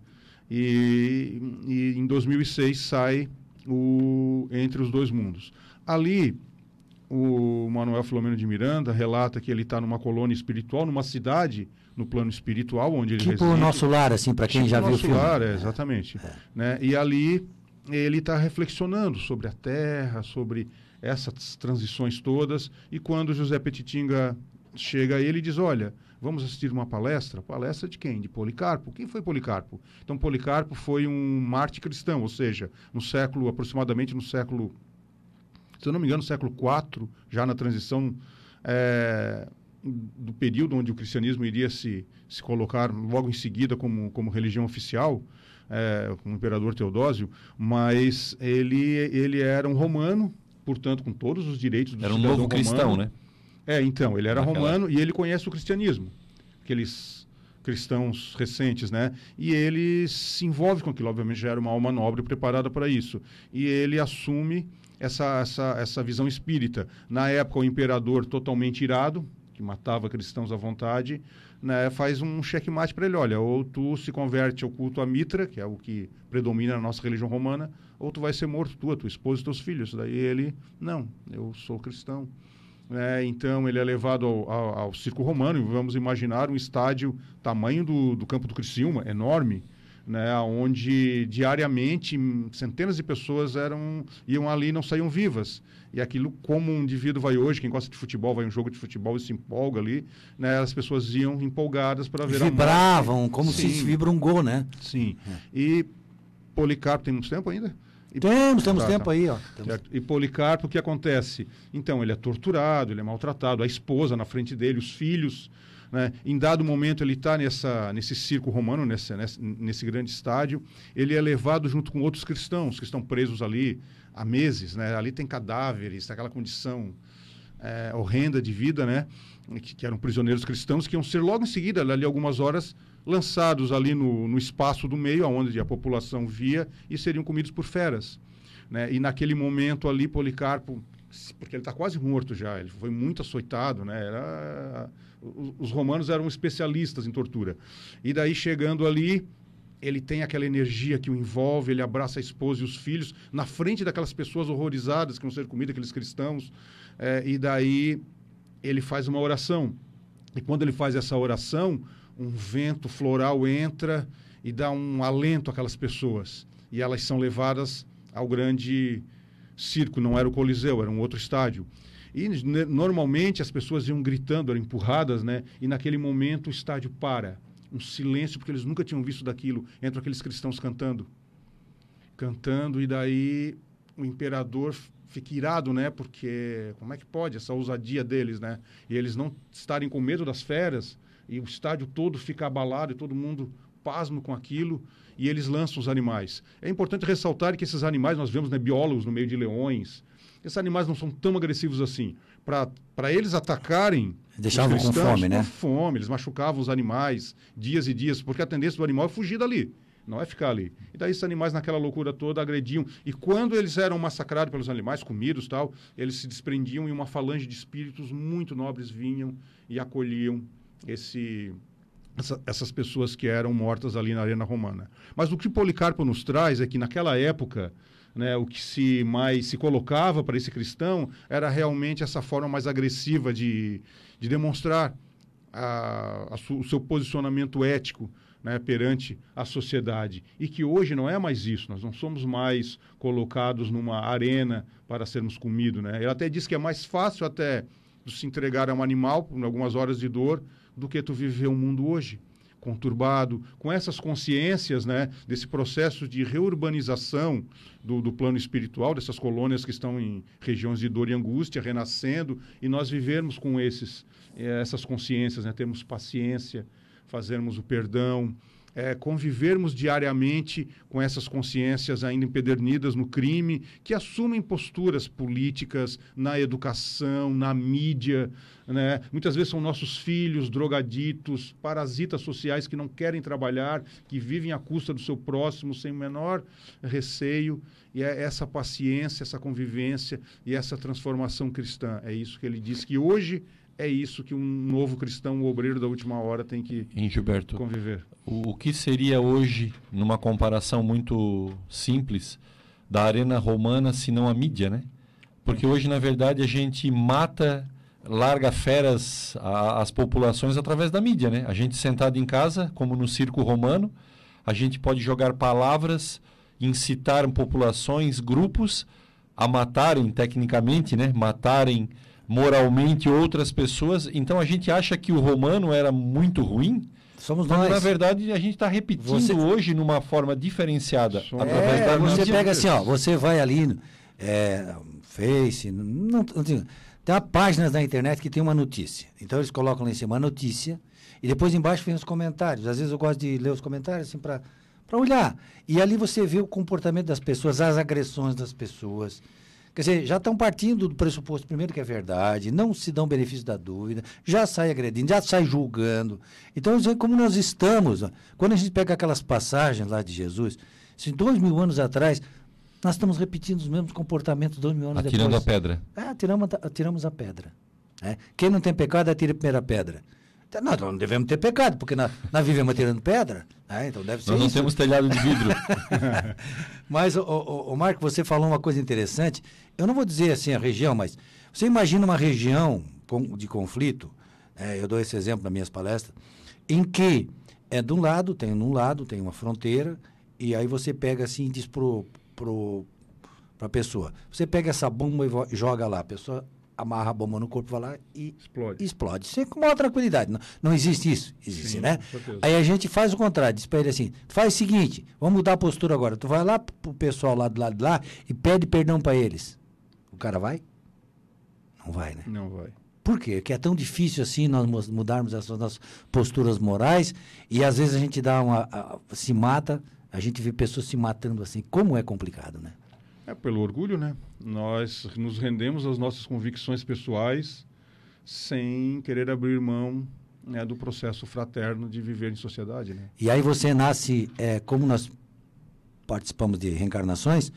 E, e em 2006 sai o Entre os Dois Mundos. Ali o Manuel Filomeno de Miranda relata que ele está numa colônia espiritual, numa cidade no plano espiritual onde ele tipo reside. Tipo o nosso lar, assim, para quem tipo já viu o filme. lar, é, exatamente. É. Né? E ali ele está reflexionando sobre a Terra, sobre essas transições todas. E quando José Petitinga chega a ele e diz, olha, vamos assistir uma palestra. Palestra de quem? De Policarpo. Quem foi Policarpo? Então Policarpo foi um mártir cristão, ou seja, no século, aproximadamente no século se eu não me engano, no século IV, já na transição é, do período onde o cristianismo iria se, se colocar logo em seguida como, como religião oficial, é, com o imperador Teodósio, mas ele, ele era um romano, portanto, com todos os direitos do Era um novo cristão, né? É, então, ele era Naquela... romano e ele conhece o cristianismo. Aqueles cristãos recentes, né? E ele se envolve com aquilo, obviamente já era uma alma nobre preparada para isso. E ele assume essa, essa, essa visão espírita. Na época, o imperador totalmente irado, que matava cristãos à vontade, né, faz um checkmate para ele. Olha, ou tu se converte ao culto a Mitra, que é o que predomina na nossa religião romana, ou tu vai ser morto, tu, a tua esposa e teus filhos. Daí ele, não, eu sou cristão. É, então ele é levado ao, ao, ao, circo romano, vamos imaginar um estádio tamanho do, do campo do Criciúma, enorme, né, onde diariamente centenas de pessoas eram iam ali e não saíam vivas. E aquilo, como um indivíduo vai hoje, quem gosta de futebol, vai um jogo de futebol e se empolga ali, né, as pessoas iam empolgadas para ver Vibravam, como Sim. se vibra um gol, né? Sim. É. E Policarpo tem muito tempo ainda? E, temos, temos tá, tempo tá. aí, ó. E Policarpo, o que acontece? Então, ele é torturado, ele é maltratado, a esposa na frente dele, os filhos né? Em dado momento, ele está nesse circo romano, nesse, nesse, nesse, grande estádio. Ele é levado junto com outros cristãos que estão presos ali há meses. Né? Ali tem cadáveres, aquela condição é, horrenda de vida, né? Que, que, eram prisioneiros cristãos, que iam ser logo em seguida, ali algumas horas, lançados ali no, no espaço do meio, onde a população via, e seriam comidos por feras. Né? E naquele momento ali, Policarpo, porque ele está quase morto já, ele foi muito açoitado, né? Era os romanos eram especialistas em tortura. E daí, chegando ali, ele tem aquela energia que o envolve, ele abraça a esposa e os filhos, na frente daquelas pessoas horrorizadas que vão ser comidas, aqueles cristãos. É, e daí, ele faz uma oração. E quando ele faz essa oração, um vento floral entra e dá um alento àquelas pessoas. E elas são levadas ao grande circo, não era o Coliseu, era um outro estádio. E normalmente as pessoas iam gritando, eram empurradas, né? E naquele momento o estádio para. Um silêncio, porque eles nunca tinham visto daquilo. Entram aqueles cristãos cantando. Cantando, e daí o imperador fica irado, né? Porque como é que pode essa ousadia deles, né? E eles não estarem com medo das feras, e o estádio todo fica abalado, e todo mundo pasmo com aquilo e eles lançam os animais. É importante ressaltar que esses animais, nós vemos né, biólogos no meio de leões, esses animais não são tão agressivos assim. Para eles atacarem. Deixavam com fome, né? Com fome, eles machucavam os animais dias e dias, porque a tendência do animal é fugir dali, não é ficar ali. E daí esses animais, naquela loucura toda, agrediam. E quando eles eram massacrados pelos animais, comidos tal, eles se desprendiam e uma falange de espíritos muito nobres vinham e acolhiam esse, essa- essas pessoas que eram mortas ali na arena romana. Mas o que Policarpo nos traz é que naquela época, né, o que se mais se colocava para esse cristão era realmente essa forma mais agressiva de, de demonstrar a- a su- o seu posicionamento ético né, perante a sociedade. E que hoje não é mais isso, nós não somos mais colocados numa arena para sermos comidos. Né? Ele até diz que é mais fácil até se entregar a um animal por algumas horas de dor do que tu viver um mundo hoje conturbado, com essas consciências né, desse processo de reurbanização do, do plano espiritual, dessas colônias que estão em regiões de dor e angústia, renascendo, e nós vivermos com esses, eh, essas consciências, né, termos paciência, fazermos o perdão, eh, convivermos diariamente com essas consciências ainda empedernidas no crime, que assumem posturas políticas na educação, na mídia. Né? Muitas vezes são nossos filhos, drogaditos, parasitas sociais que não querem trabalhar, que vivem à custa do seu próximo sem o menor receio. E é essa paciência, essa convivência e essa transformação cristã. É isso que ele diz que hoje é isso que um novo cristão, o obreiro da última hora, tem que Em Gilberto, conviver. o, o que seria hoje, numa comparação muito simples, da arena romana, se não a mídia, né? Porque hoje, na verdade, a gente mata, larga feras as populações através da mídia, né? A gente sentado em casa, como no circo romano, a gente pode jogar palavras, incitar populações, grupos a matarem tecnicamente, né? Matarem moralmente outras pessoas. Então a gente acha que o romano era muito ruim. Somos nós. na verdade, a gente está repetindo Você- hoje numa forma diferenciada. através É, da você mídia. pega assim, ó, você vai ali, é, Face, não, não- não tem, uma páginas na internet que tem uma notícia. Então eles colocam lá em cima a notícia e depois embaixo vem os comentários. Às vezes eu gosto de ler os comentários assim para para olhar. E ali você vê o comportamento das pessoas, as agressões das pessoas. Quer dizer, já estão partindo do pressuposto, primeiro, que é verdade, não se dão benefício da dúvida, já sai agredindo, já sai julgando. Então, é como nós estamos, ó, quando a gente pega aquelas passagens lá de Jesus, se dois mil anos atrás, nós estamos repetindo os mesmos comportamentos dois mil anos Atirando depois. a pedra. É, atiramos, atiramos a pedra. né? Quem não tem pecado, atira a primeira pedra. Então, Nós não devemos ter pecado, porque nós, nós vivemos atirando pedra. né? Então deve ser Nós não isso. temos telhado de vidro. Mas, o, o, o Marco, você falou uma coisa interessante. Eu não vou dizer assim a região, mas você imagina uma região de conflito, é, eu dou esse exemplo nas minhas palestras, em que é de um lado, tem um lado, tem uma fronteira, e aí você pega assim e diz pro, pro, pra pessoa, você pega essa bomba e joga lá, a pessoa amarra a bomba no corpo, vai lá e explode. explode. Isso é com maior tranquilidade. Não, não existe isso? Existe, Sim, né? Aí a gente faz o contrário, diz pra ele assim, faz o seguinte, vamos mudar a postura agora. Tu vai lá pro pessoal lá do lado de lá e pede perdão pra eles. O cara vai? Não vai, né? Não vai. Por quê? Porque é tão difícil assim nós mu- mudarmos essas nossas posturas morais e às vezes a gente dá uma. a- se mata, a gente vê pessoas se matando assim. Como é complicado, né? É pelo orgulho, né? Nós nos rendemos às nossas convicções pessoais sem querer abrir mão né, do processo fraterno de viver em sociedade, né? E aí você nasce, é, como nós participamos de reencarnações,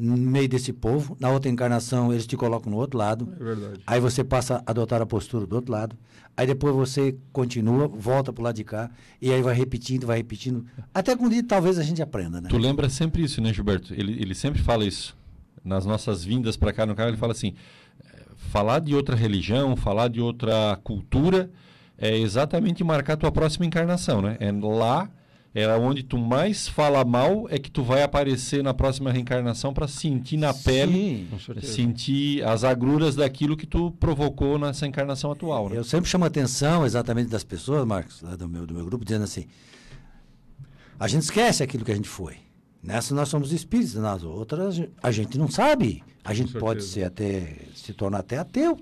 no meio desse povo, na outra encarnação eles te colocam no outro lado. É verdade. Aí você passa a adotar a postura do outro lado. Aí depois você continua, volta pro lado de cá, e aí vai repetindo, vai repetindo. Até que um dia talvez a gente aprenda, né? Tu lembra sempre isso, né, Gilberto? Ele, ele sempre fala isso. Nas nossas vindas para cá no canal, ele fala assim: eh, falar de outra religião, falar de outra cultura, é exatamente marcar tua próxima encarnação, né? É lá, é onde tu mais fala mal, é que tu vai aparecer na próxima reencarnação para sentir na pele, Com certeza. sentir as agruras daquilo que tu provocou nessa encarnação atual, né? Eu sempre chamo a atenção exatamente das pessoas, Marcos, lá do meu, do meu grupo, dizendo assim: a gente esquece aquilo que a gente foi. Nessa nós somos espíritos, nas outras a gente não sabe. A gente pode ser até se tornar até ateu.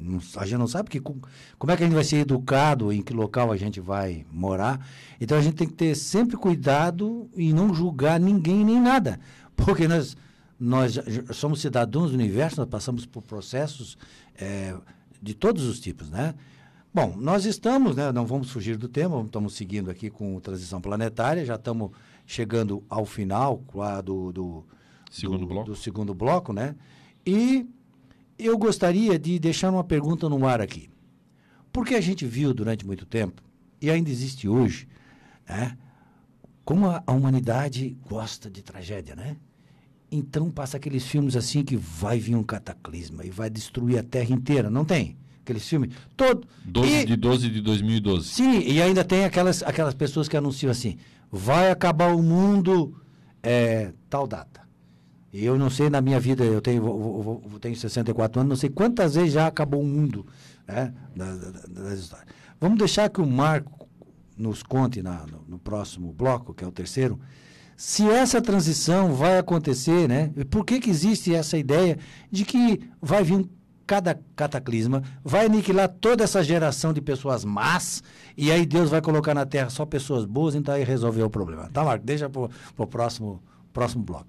Não- A gente não sabe que, com- como é que a gente vai ser educado, em que local a gente vai morar. Então a gente tem que ter sempre cuidado e não julgar ninguém nem nada. Porque nós, nós somos cidadãos do universo, nós passamos por processos eh, de todos os tipos, né? Bom, nós estamos, né, não vamos fugir do tema, estamos seguindo aqui com Transição Planetária, já estamos chegando ao final do, do, Segundo do- bloco. do segundo bloco, né? E eu gostaria de deixar uma pergunta no ar aqui. Porque a gente viu durante muito tempo, e ainda existe hoje, né? como a, a humanidade gosta de tragédia, né? Então passa aqueles filmes assim que vai vir um cataclisma e vai destruir a Terra inteira, não tem? Aqueles filmes todo 12 E- de 12 de 2012. Sim, e ainda tem aquelas, aquelas pessoas que anunciam assim: vai acabar o mundo é, tal data. E eu não sei, na minha vida, eu tenho, vou- vou- vou- tenho 64 anos, não sei quantas vezes já acabou o mundo né, da- da- da- das histórias. Vamos deixar que o Marco nos conte na- no, no próximo bloco, que é o terceiro, se essa transição vai acontecer, né? Por que, que existe essa ideia de que vai vir um cada cataclisma, vai aniquilar toda essa geração de pessoas más, e aí Deus vai colocar na Terra só pessoas boas, então aí resolveu o problema. Tá, Marco? Deixa para o próximo, próximo bloco.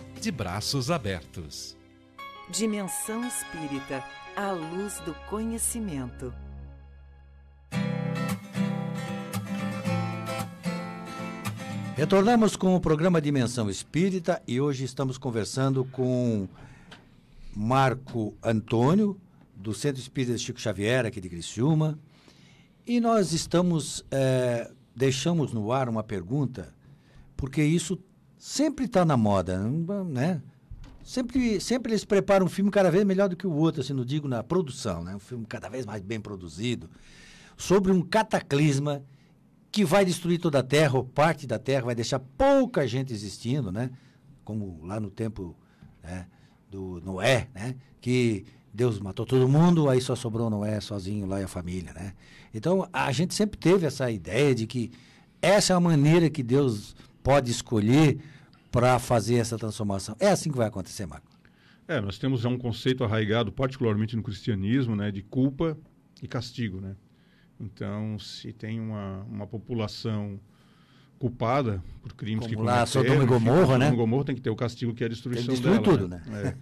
de braços abertos. Dimensão Espírita, a luz do conhecimento. Retornamos com o programa Dimensão Espírita e hoje estamos conversando com Marco Antônio, do Centro Espírita Chico Xavier, aqui de Criciúma. E nós estamos, eh, deixamos no ar uma pergunta, porque isso sempre está na moda, né? Sempre, sempre eles preparam um filme cada vez melhor do que o outro, assim, não digo na produção, né? Um filme cada vez mais bem produzido, sobre um cataclisma que vai destruir toda a terra, ou parte da terra, vai deixar pouca gente existindo, né? Como lá no tempo né, do Noé, né? Que Deus matou todo mundo, aí só sobrou Noé sozinho lá e a família, né? Então, a gente sempre teve essa ideia de que essa é a maneira que Deus pode escolher para fazer essa transformação. É assim que vai acontecer, Marco. É, nós temos já um conceito arraigado, particularmente no cristianismo, né, de culpa e castigo, né? Então, se tem uma, uma população culpada por crimes Como que lá, cometeram... Sodoma e Gomorra, Sodoma né? e Gomorra tem que ter o castigo que é a destruição dela. tudo, né? É.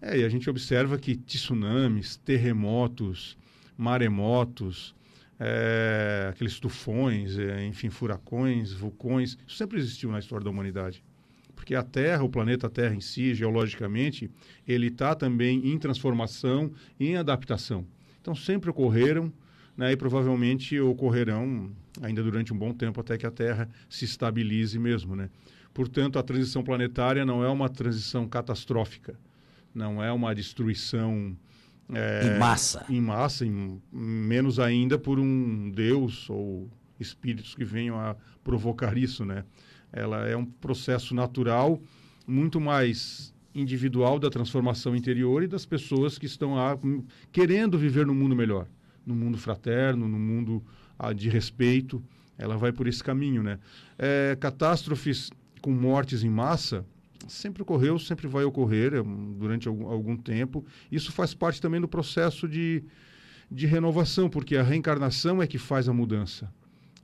É, e a gente observa que tsunamis, terremotos, maremotos, é, aqueles tufões, é, enfim, furacões, vulcões, isso sempre existiu na história da humanidade. Porque a Terra, o planeta Terra em si, geologicamente, ele está também em transformação em adaptação. Então sempre ocorreram né, e provavelmente ocorrerão ainda durante um bom tempo até que a Terra se estabilize mesmo. Né? Portanto, a transição planetária não é uma transição catastrófica, não é uma destruição é, Em massa. em massa, em- menos ainda por um Deus ou espíritos que venham a provocar isso, né? Ela é um processo natural, muito mais individual da transformação interior e das pessoas que estão lá hum, querendo viver num mundo melhor, num mundo fraterno, num mundo ah, de respeito. Ela vai por esse caminho, né? É, catástrofes com mortes em massa sempre ocorreu, sempre vai ocorrer é, durante algum, algum tempo. Isso faz parte também do processo de, de renovação, porque a reencarnação é que faz a mudança.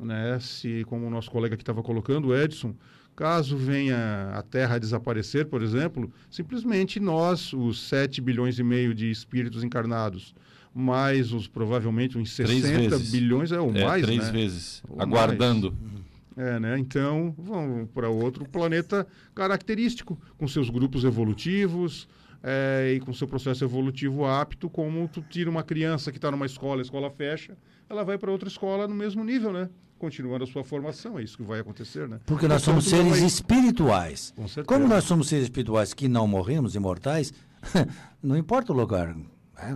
Né? Se, como o nosso colega que estava colocando, o Edson, caso venha a Terra a desaparecer, por exemplo, simplesmente nós, os 7 bilhões e meio de espíritos encarnados, mais os provavelmente uns Três 60 vezes. bilhões, é, ou É, mais, três né? vezes, aguardando. mais. É, né? Então, vamos para outro planeta característico, com seus grupos evolutivos é, e com seu processo evolutivo apto, como tu tira uma criança que está numa escola, a escola fecha, ela vai para outra escola no mesmo nível, né? Continuando a sua formação, é isso que vai acontecer, né? Porque nós Então, somos seres vai- espirituais. Com certeza. Como nós somos seres espirituais que não morremos, imortais, não importa o lugar. né?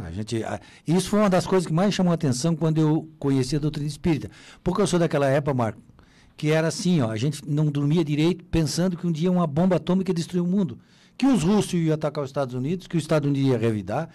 A gente, a- isso foi uma das coisas que mais chamou a atenção quando eu conheci a doutrina espírita. Porque eu sou daquela época, Marco, que era assim, ó, a gente não dormia direito pensando que um dia uma bomba atômica ia destruir o mundo. Que os russos iam atacar os Estados Unidos, que os Estados Unidos ia revidar.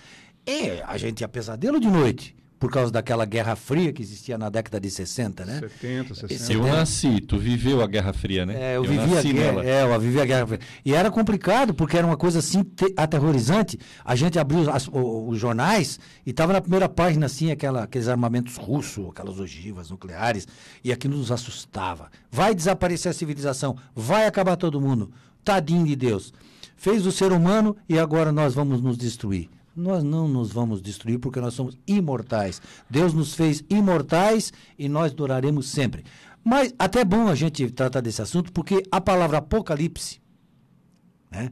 E a gente tinha pesadelo de noite, por causa daquela Guerra Fria que existia na década de 60, né? 70, 60. Eu nasci, tu viveu a Guerra Fria, né? É, eu, vivi a nasci guerra, nela. é, eu vivi a guerra. Fria. E era complicado, porque era uma coisa assim te- aterrorizante. A gente abriu as- o- os jornais e estava na primeira página, assim, aquela, aqueles armamentos russos, aquelas ogivas nucleares, e aquilo nos assustava. Vai desaparecer a civilização, vai acabar todo mundo. Tadinho de Deus. Fez o ser humano e agora nós vamos nos destruir. Nós não nos vamos destruir porque nós somos imortais. Deus nos fez imortais e nós duraremos sempre. Mas até é bom a gente tratar desse assunto porque a palavra apocalipse, né,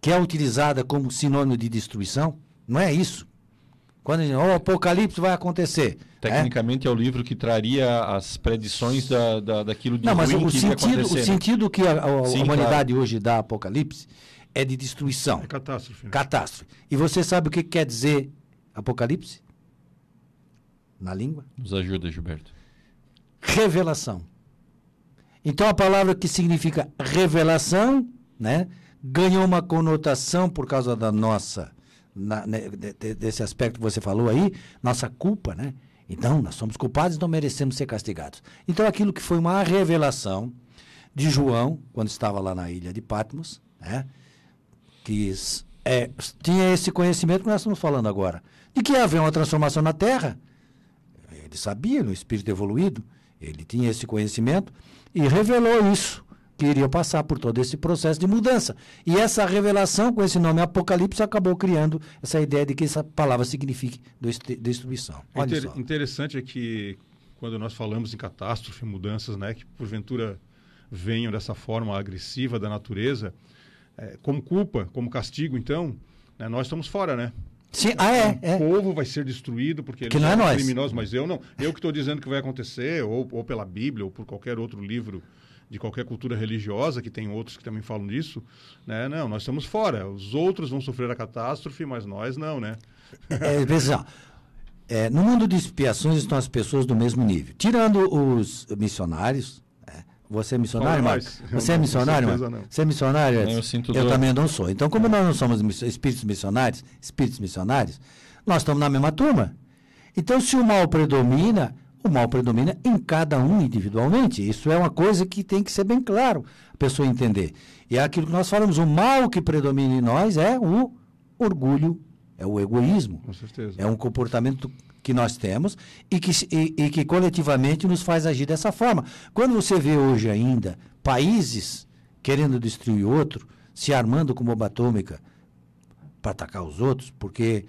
que é utilizada como sinônimo de destruição, não é isso. Quando a gente, o apocalipse vai acontecer. né? Tecnicamente é o livro que traria as predições da, da, daquilo de Não, mas o sentido, o né? sentido que a, a- a Sim, humanidade hoje dá apocalipse é de destruição. É catástrofe. Catástrofe. E você sabe o que quer dizer apocalipse? Na língua? Nos ajuda, Gilberto. Revelação. Então a palavra que significa revelação, né, ganhou uma conotação por causa da nossa, na- né, de- de- desse aspecto que você falou aí, nossa culpa, né? Então nós somos culpados, então merecemos ser castigados. Então aquilo que foi uma revelação de João quando estava lá na ilha de Patmos, né? Que é, tinha esse conhecimento que nós estamos falando agora, de que ia haver uma transformação na Terra. Ele sabia, no espírito evoluído, ele tinha esse conhecimento e revelou isso, que iria passar por todo esse processo de mudança. E essa revelação, com esse nome Apocalipse, acabou criando essa ideia de que essa palavra signifique dest- destruição. Olha Inter- só. Interessante é que quando nós falamos em catástrofe, mudanças, né, que porventura venham dessa forma agressiva da natureza, é, como culpa, como castigo, então, né, nós estamos fora, né? Sim, ah, é, é. O povo vai ser destruído porque Que eles não é nós. criminosos, mas eu não. Eu que estou dizendo que vai acontecer, ou, ou pela Bíblia, ou por qualquer outro livro de qualquer cultura religiosa, que tem outros que também falam disso, né? Não, nós estamos fora. Os outros vão sofrer a catástrofe, mas nós não, né? É, veja, é, no mundo de expiações estão as pessoas do mesmo nível. Tirando os missionários. É, você é missionário, Fala Marco? mais. Você é missionário, certeza Marco? não. Você é missionário? Eu sinto Eu também não sou. Então, como nós não somos espíritos missionários, espíritos missionários, nós estamos na mesma turma. Então, se o mal predomina, o mal predomina em cada um individualmente. Isso é uma coisa que tem que ser bem claro, a pessoa entender. E é aquilo que nós falamos, o mal que predomina em nós é o orgulho, é o egoísmo. Com certeza. É um comportamento que nós temos e que, e, e que coletivamente nos faz agir dessa forma. Quando você vê hoje ainda países querendo destruir outro, se armando com bomba atômica para atacar os outros, porque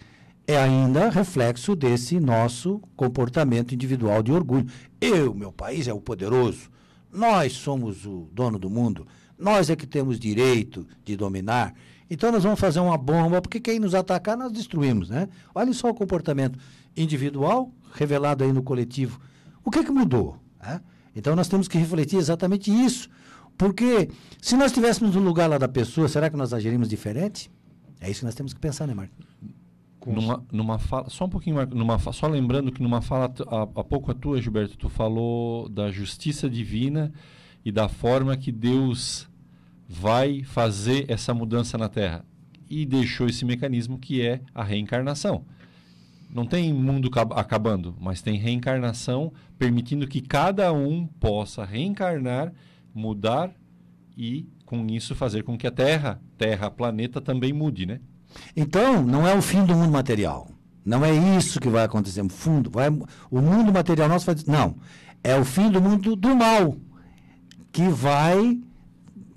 é ainda reflexo desse nosso comportamento individual de orgulho. Eu, meu país é o poderoso. Nós somos o dono do mundo. Nós é que temos direito de dominar. Então nós vamos fazer uma bomba, porque quem nos atacar nós destruímos, né? Olha só o comportamento individual revelado aí no coletivo. O que que mudou? né? Então nós temos que refletir exatamente isso. Porque se nós estivéssemos no lugar lá da pessoa, será que nós agiríamos diferente? É isso que nós temos que pensar, né, Marco? Numa, numa fala, só um pouquinho, Marco, numa, fa- só lembrando que numa fala há pouco a tua, Gilberto, tu falou da justiça divina e da forma que Deus vai fazer essa mudança na Terra e deixou esse mecanismo que é a reencarnação. Não tem mundo cab- acabando, mas tem reencarnação permitindo que cada um possa reencarnar, mudar e com isso fazer com que a Terra, Terra, planeta também mude, né? Então, não é o fim do mundo material. Não é isso que vai acontecer. O fundo, vai, o mundo material nosso vai. Não. É o fim do mundo do mal, que vai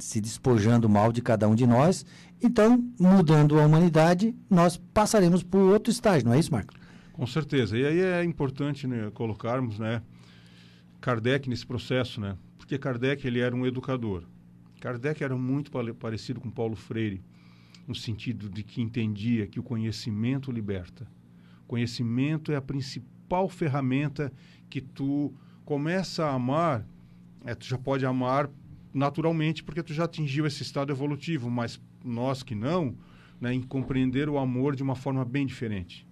se despojando o mal de cada um de nós. Então, mudando a humanidade, nós passaremos por outro estágio, não é isso, Marco? Com certeza. E aí é importante né, colocarmos né, Kardec nesse processo, né? Porque Kardec ele era um educador. Kardec era muito parecido com Paulo Freire, no sentido de que entendia que o conhecimento liberta. Conhecimento é a principal ferramenta que tu começa a amar. É, tu já pode amar naturalmente porque tu já atingiu esse estado evolutivo, mas nós que não, né, em compreender o amor de uma forma bem diferente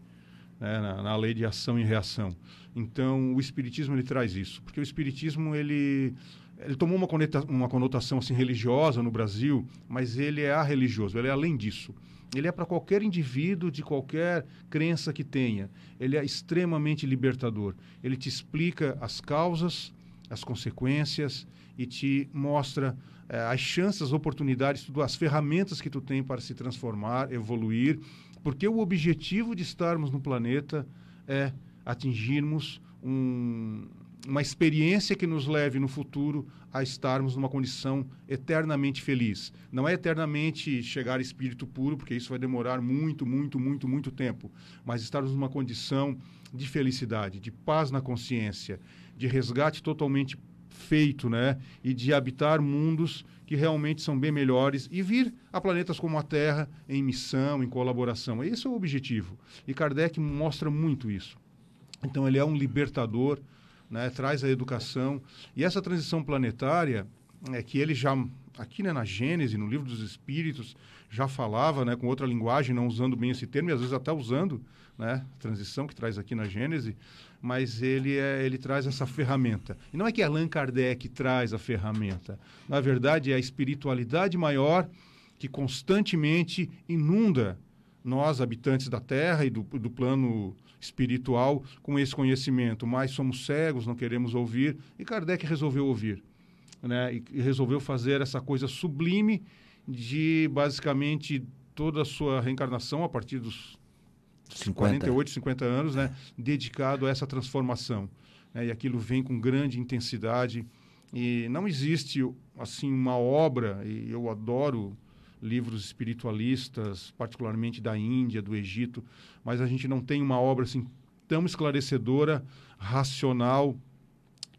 né, na, na lei de ação e reação. Então, o espiritismo ele traz isso, porque o espiritismo ele ele tomou uma, uma conotação assim religiosa no Brasil, mas ele é religioso, ele é além disso. Ele é para qualquer indivíduo de qualquer crença que tenha. Ele é extremamente libertador. Ele te explica as causas, as consequências e te mostra eh, as chances, as oportunidades, tudo, as ferramentas que tu tem para se transformar, evoluir, porque o objetivo de estarmos no planeta é atingirmos um, uma experiência que nos leve no futuro a estarmos numa condição eternamente feliz. Não é eternamente chegar espírito puro, porque isso vai demorar muito, muito, muito, muito tempo, mas estarmos numa condição de felicidade, de paz na consciência, de resgate totalmente feito, né? E de habitar mundos que realmente são bem melhores e vir a planetas como a Terra em missão, em colaboração. Esse é o objetivo. E Kardec mostra muito isso. Então ele é um libertador, né? Traz a educação e essa transição planetária é que ele já aqui né, na Gênese, no livro dos Espíritos, já falava, né, com outra linguagem, não usando bem esse termo, e às vezes até usando, né, transição que traz aqui na Gênese, mas ele, é, ele traz essa ferramenta. E não é que Allan Kardec traz a ferramenta, na verdade é a espiritualidade maior que constantemente inunda nós, habitantes da Terra e do, do plano espiritual, com esse conhecimento, mas somos cegos, não queremos ouvir, e Kardec resolveu ouvir. Né, e, e resolveu fazer essa coisa sublime de basicamente toda a sua reencarnação a partir dos 50. 48, 50 anos, né, dedicado a essa transformação. Né, e aquilo vem com grande intensidade. E não existe assim uma obra, e eu adoro livros espiritualistas, particularmente da Índia, do Egito, mas a gente não tem uma obra assim tão esclarecedora, racional,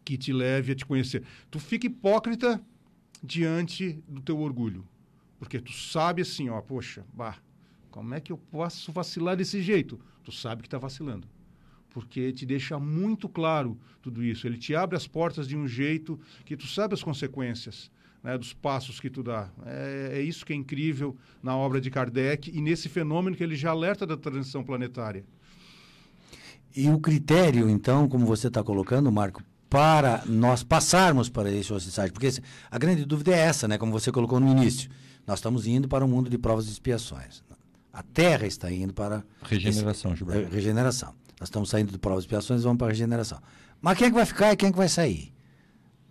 que te leve a te conhecer. Tu fica hipócrita diante do teu orgulho, porque tu sabe assim, ó, poxa, bah, como é que eu posso vacilar desse jeito? Tu sabe que está vacilando. Porque te deixa muito claro tudo isso. Ele te abre as portas de um jeito que tu sabe as consequências né, dos passos que tu dá. É, é isso que é incrível na obra de Kardec e nesse fenômeno que ele já alerta da transição planetária. E o critério, então, como você está colocando, Marco, para nós passarmos para esse estágio, porque a grande dúvida é essa, né? Como você colocou no início. Nós estamos indo para um mundo de provas e expiações. A Terra está indo para Regeneração, esse- Gilberto. re- regeneração. Nós estamos saindo de provas e expiações e vamos para a regeneração. Mas quem é que vai ficar e quem é que vai sair?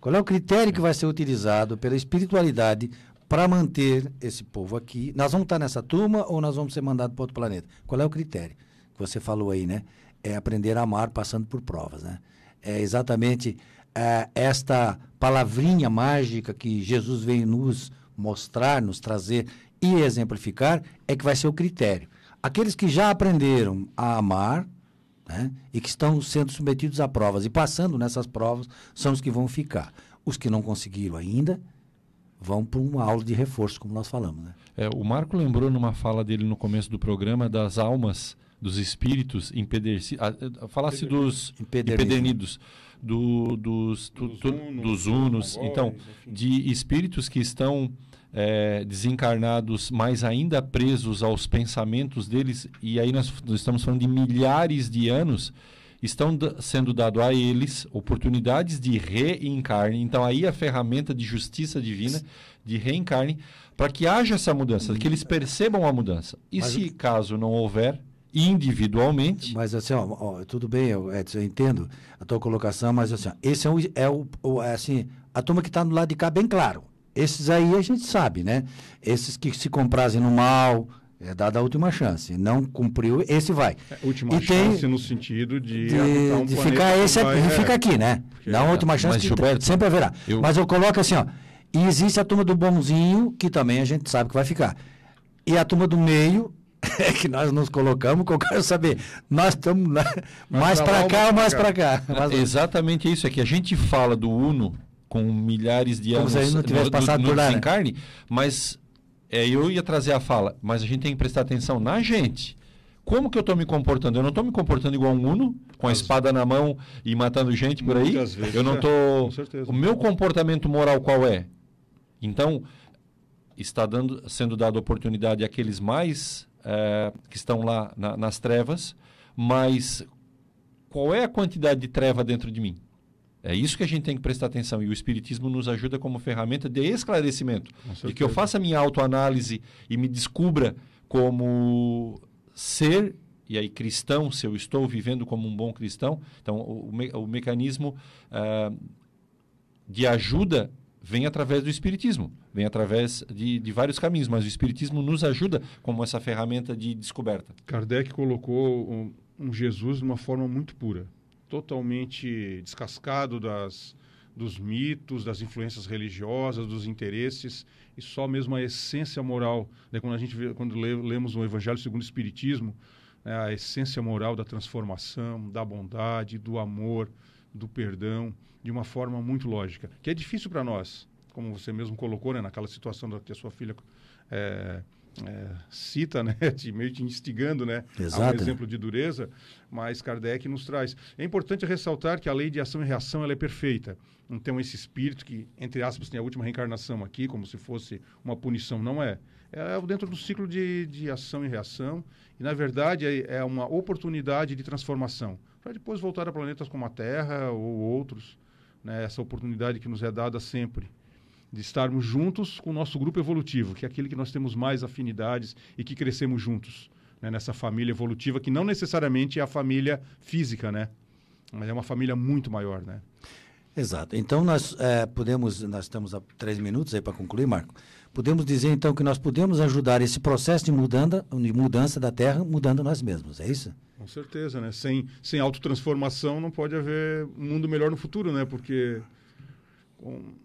Qual é o critério que vai ser utilizado pela espiritualidade para manter esse povo aqui? Nós vamos estar nessa turma ou nós vamos ser mandados para outro planeta? Qual é o critério? Que você falou aí, né? É aprender a amar passando por provas, né? É exatamente eh, esta palavrinha mágica que Jesus veio nos mostrar, nos trazer e exemplificar, é que vai ser o critério. Aqueles que já aprenderam a amar, né, e que estão sendo submetidos a provas e passando nessas provas são os que vão ficar. Os que não conseguiram ainda vão para uma aula de reforço, como nós falamos. Né? É, o Marco lembrou numa fala dele no começo do programa das almas, dos espíritos empederci... ah, ah, falasse dos Empedernidos. empedernidos, do, dos, do- do- dos unos, então, de espíritos que estão é, desencarnados, mas ainda presos aos pensamentos deles, e aí nós, nós estamos falando de milhares de anos, estão sendo dado a eles oportunidades de reencarne. Então aí a ferramenta de justiça divina, de reencarne, para que haja essa mudança, que eles percebam a mudança. E Mas- se caso não houver, individualmente... Mas assim, ó, ó, tudo bem, eu, Edson, eu entendo a tua colocação, mas assim, ó, esse é, o, é o, o- é assim, a turma que está do lado de cá bem claro. Esses aí a gente sabe, né? Esses que se comprazem no mal, é dada a última chance. Não cumpriu, esse vai. Última E tem- chance no sentido de, de, um de ficar esse vai- aqui, é, fica aqui, né? porque- Não a última chance Mas, que Gilberto, sempre haverá. eu- Mas eu coloco assim, ó. E existe a turma do bonzinho, que também a gente sabe que vai ficar. E a turma do meio, é que nós nos colocamos, que eu quero saber. Nós estamos lá, mais para cá mais ou mais pra para cá? cá? Mas- Exatamente isso, é que a gente fala do Uno com milhares de Como anos se não tivesse no, passado no, por lá, né? desencarne, mas é, eu ia trazer a fala, mas a gente tem que prestar atenção na gente. Como que eu estou me comportando? Eu não estou me comportando igual um Uno, com a espada na mão e matando gente por aí? Muitas vezes, eu não é, estou... certeza. o meu comportamento moral qual é? Então, está dando, sendo dada oportunidade àqueles mais eh, que estão lá na- nas trevas, mas qual é a quantidade de treva dentro de mim? É isso que a gente tem que prestar atenção. E o Espiritismo nos ajuda como ferramenta de esclarecimento. De que eu faça a minha autoanálise e me descubra como ser, e aí cristão, se eu estou vivendo como um bom cristão. Então, o, o me- o mecanismo ah, de ajuda vem através do Espiritismo, vem através de, de vários caminhos, mas o Espiritismo nos ajuda como essa ferramenta de descoberta. Kardec colocou um, um Jesus de uma forma muito pura, totalmente descascado das, dos mitos, das influências religiosas, dos interesses e só mesmo a essência moral. Né, quando a gente vê, quando lê- lemos o Evangelho segundo o Espiritismo, né, a essência moral da transformação, da bondade, do amor, do perdão, de uma forma muito lógica, que é difícil para nós, como você mesmo colocou, né, naquela situação da, que a sua filha é, é, cita, né, te, meio te instigando, né, a um Exato. exemplo de dureza, mas Kardec nos traz. É importante ressaltar que a lei de ação e reação ela é perfeita. Então esse espírito que, entre aspas, tem a última reencarnação aqui, como se fosse uma punição, não é. É dentro do ciclo de, de ação e reação e, na verdade, é, é uma oportunidade de transformação para depois voltar a planetas como a Terra ou outros. Né, essa oportunidade que nos é dada sempre de estarmos juntos com o nosso grupo evolutivo, que é aquele que nós temos mais afinidades e que crescemos juntos né, nessa família evolutiva, que não necessariamente é a família física, né? Mas é uma família muito maior, né? Exato. Então nós eh, podemos, nós estamos a três minutos aí para concluir, Marco. Podemos dizer então que nós podemos ajudar esse processo de mudança, de mudança da Terra, mudando nós mesmos, é isso? Com certeza, né? Sem, sem autotransformação não pode haver um mundo melhor no futuro, né? Porque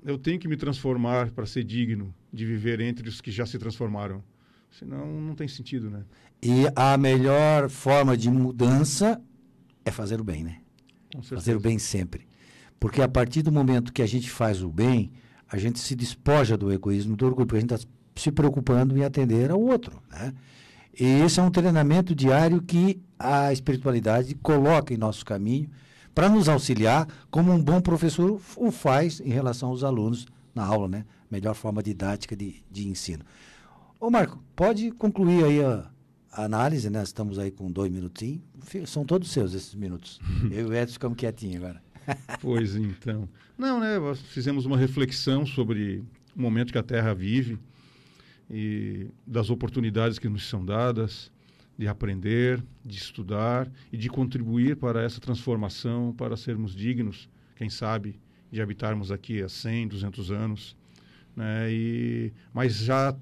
eu tenho que me transformar para ser digno de viver entre os que já se transformaram. Senão não tem sentido, né? E a melhor forma de mudança é fazer o bem, né? Fazer o bem sempre. Porque a partir do momento que a gente faz o bem, a gente se despoja do egoísmo, do orgulho, porque a gente está se preocupando em atender ao outro, né? E esse é um treinamento diário que a espiritualidade coloca em nosso caminho para nos auxiliar, como um bom professor o faz em relação aos alunos na aula, né? Melhor forma didática de, de ensino. Ô Marco, pode concluir aí a, análise, né? Estamos aí com dois minutinhos. São todos seus esses minutos. Eu e o Edson ficamos quietinhos agora. Pois então. Não, né? nós Fizemos uma reflexão sobre o momento que a Terra vive e das oportunidades que nos são dadas de aprender, de estudar e de contribuir para essa transformação, para sermos dignos, quem sabe, de habitarmos aqui há 100, 200 anos. Né? E, mas já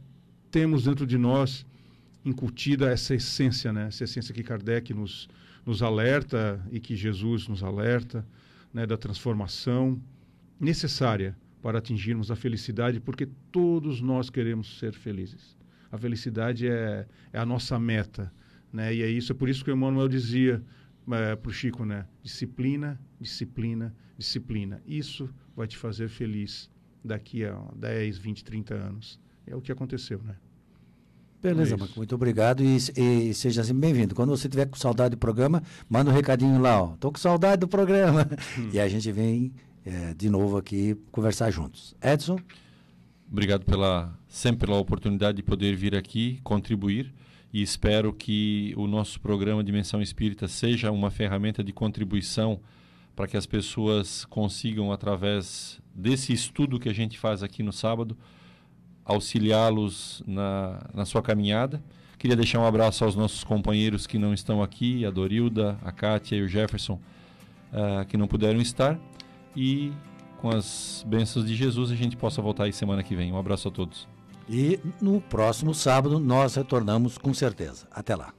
temos dentro de nós incutida essa essência, né? essa essência que Kardec nos, nos alerta e que Jesus nos alerta, né? da transformação necessária para atingirmos a felicidade, porque todos nós queremos ser felizes. A felicidade é, é a nossa meta, né? E é isso, é por isso que o Emmanuel dizia é, para o Chico, né? Disciplina, disciplina, disciplina. Isso vai te fazer feliz daqui a 10, 20, 30 anos. É o que aconteceu, né? Beleza, É. Marco, muito obrigado e, e seja assim bem-vindo. Quando você tiver com saudade do programa, manda um recadinho lá, ó. Tô com saudade do programa. Hum. E a gente vem eh, de novo aqui conversar juntos. Edson, Obrigado pela sempre pela oportunidade de poder vir aqui contribuir e espero que o nosso programa Dimensão Espírita seja uma ferramenta de contribuição para que as pessoas consigam através desse estudo que a gente faz aqui no sábado auxiliá-los na, na sua caminhada. Queria deixar um abraço aos nossos companheiros que não estão aqui, a Dorilda, a Kátia e o Jefferson, ah, que não puderam estar. E com as bênçãos de Jesus a gente possa voltar aí semana que vem. Um abraço a todos. E no próximo sábado nós retornamos com certeza. Até lá.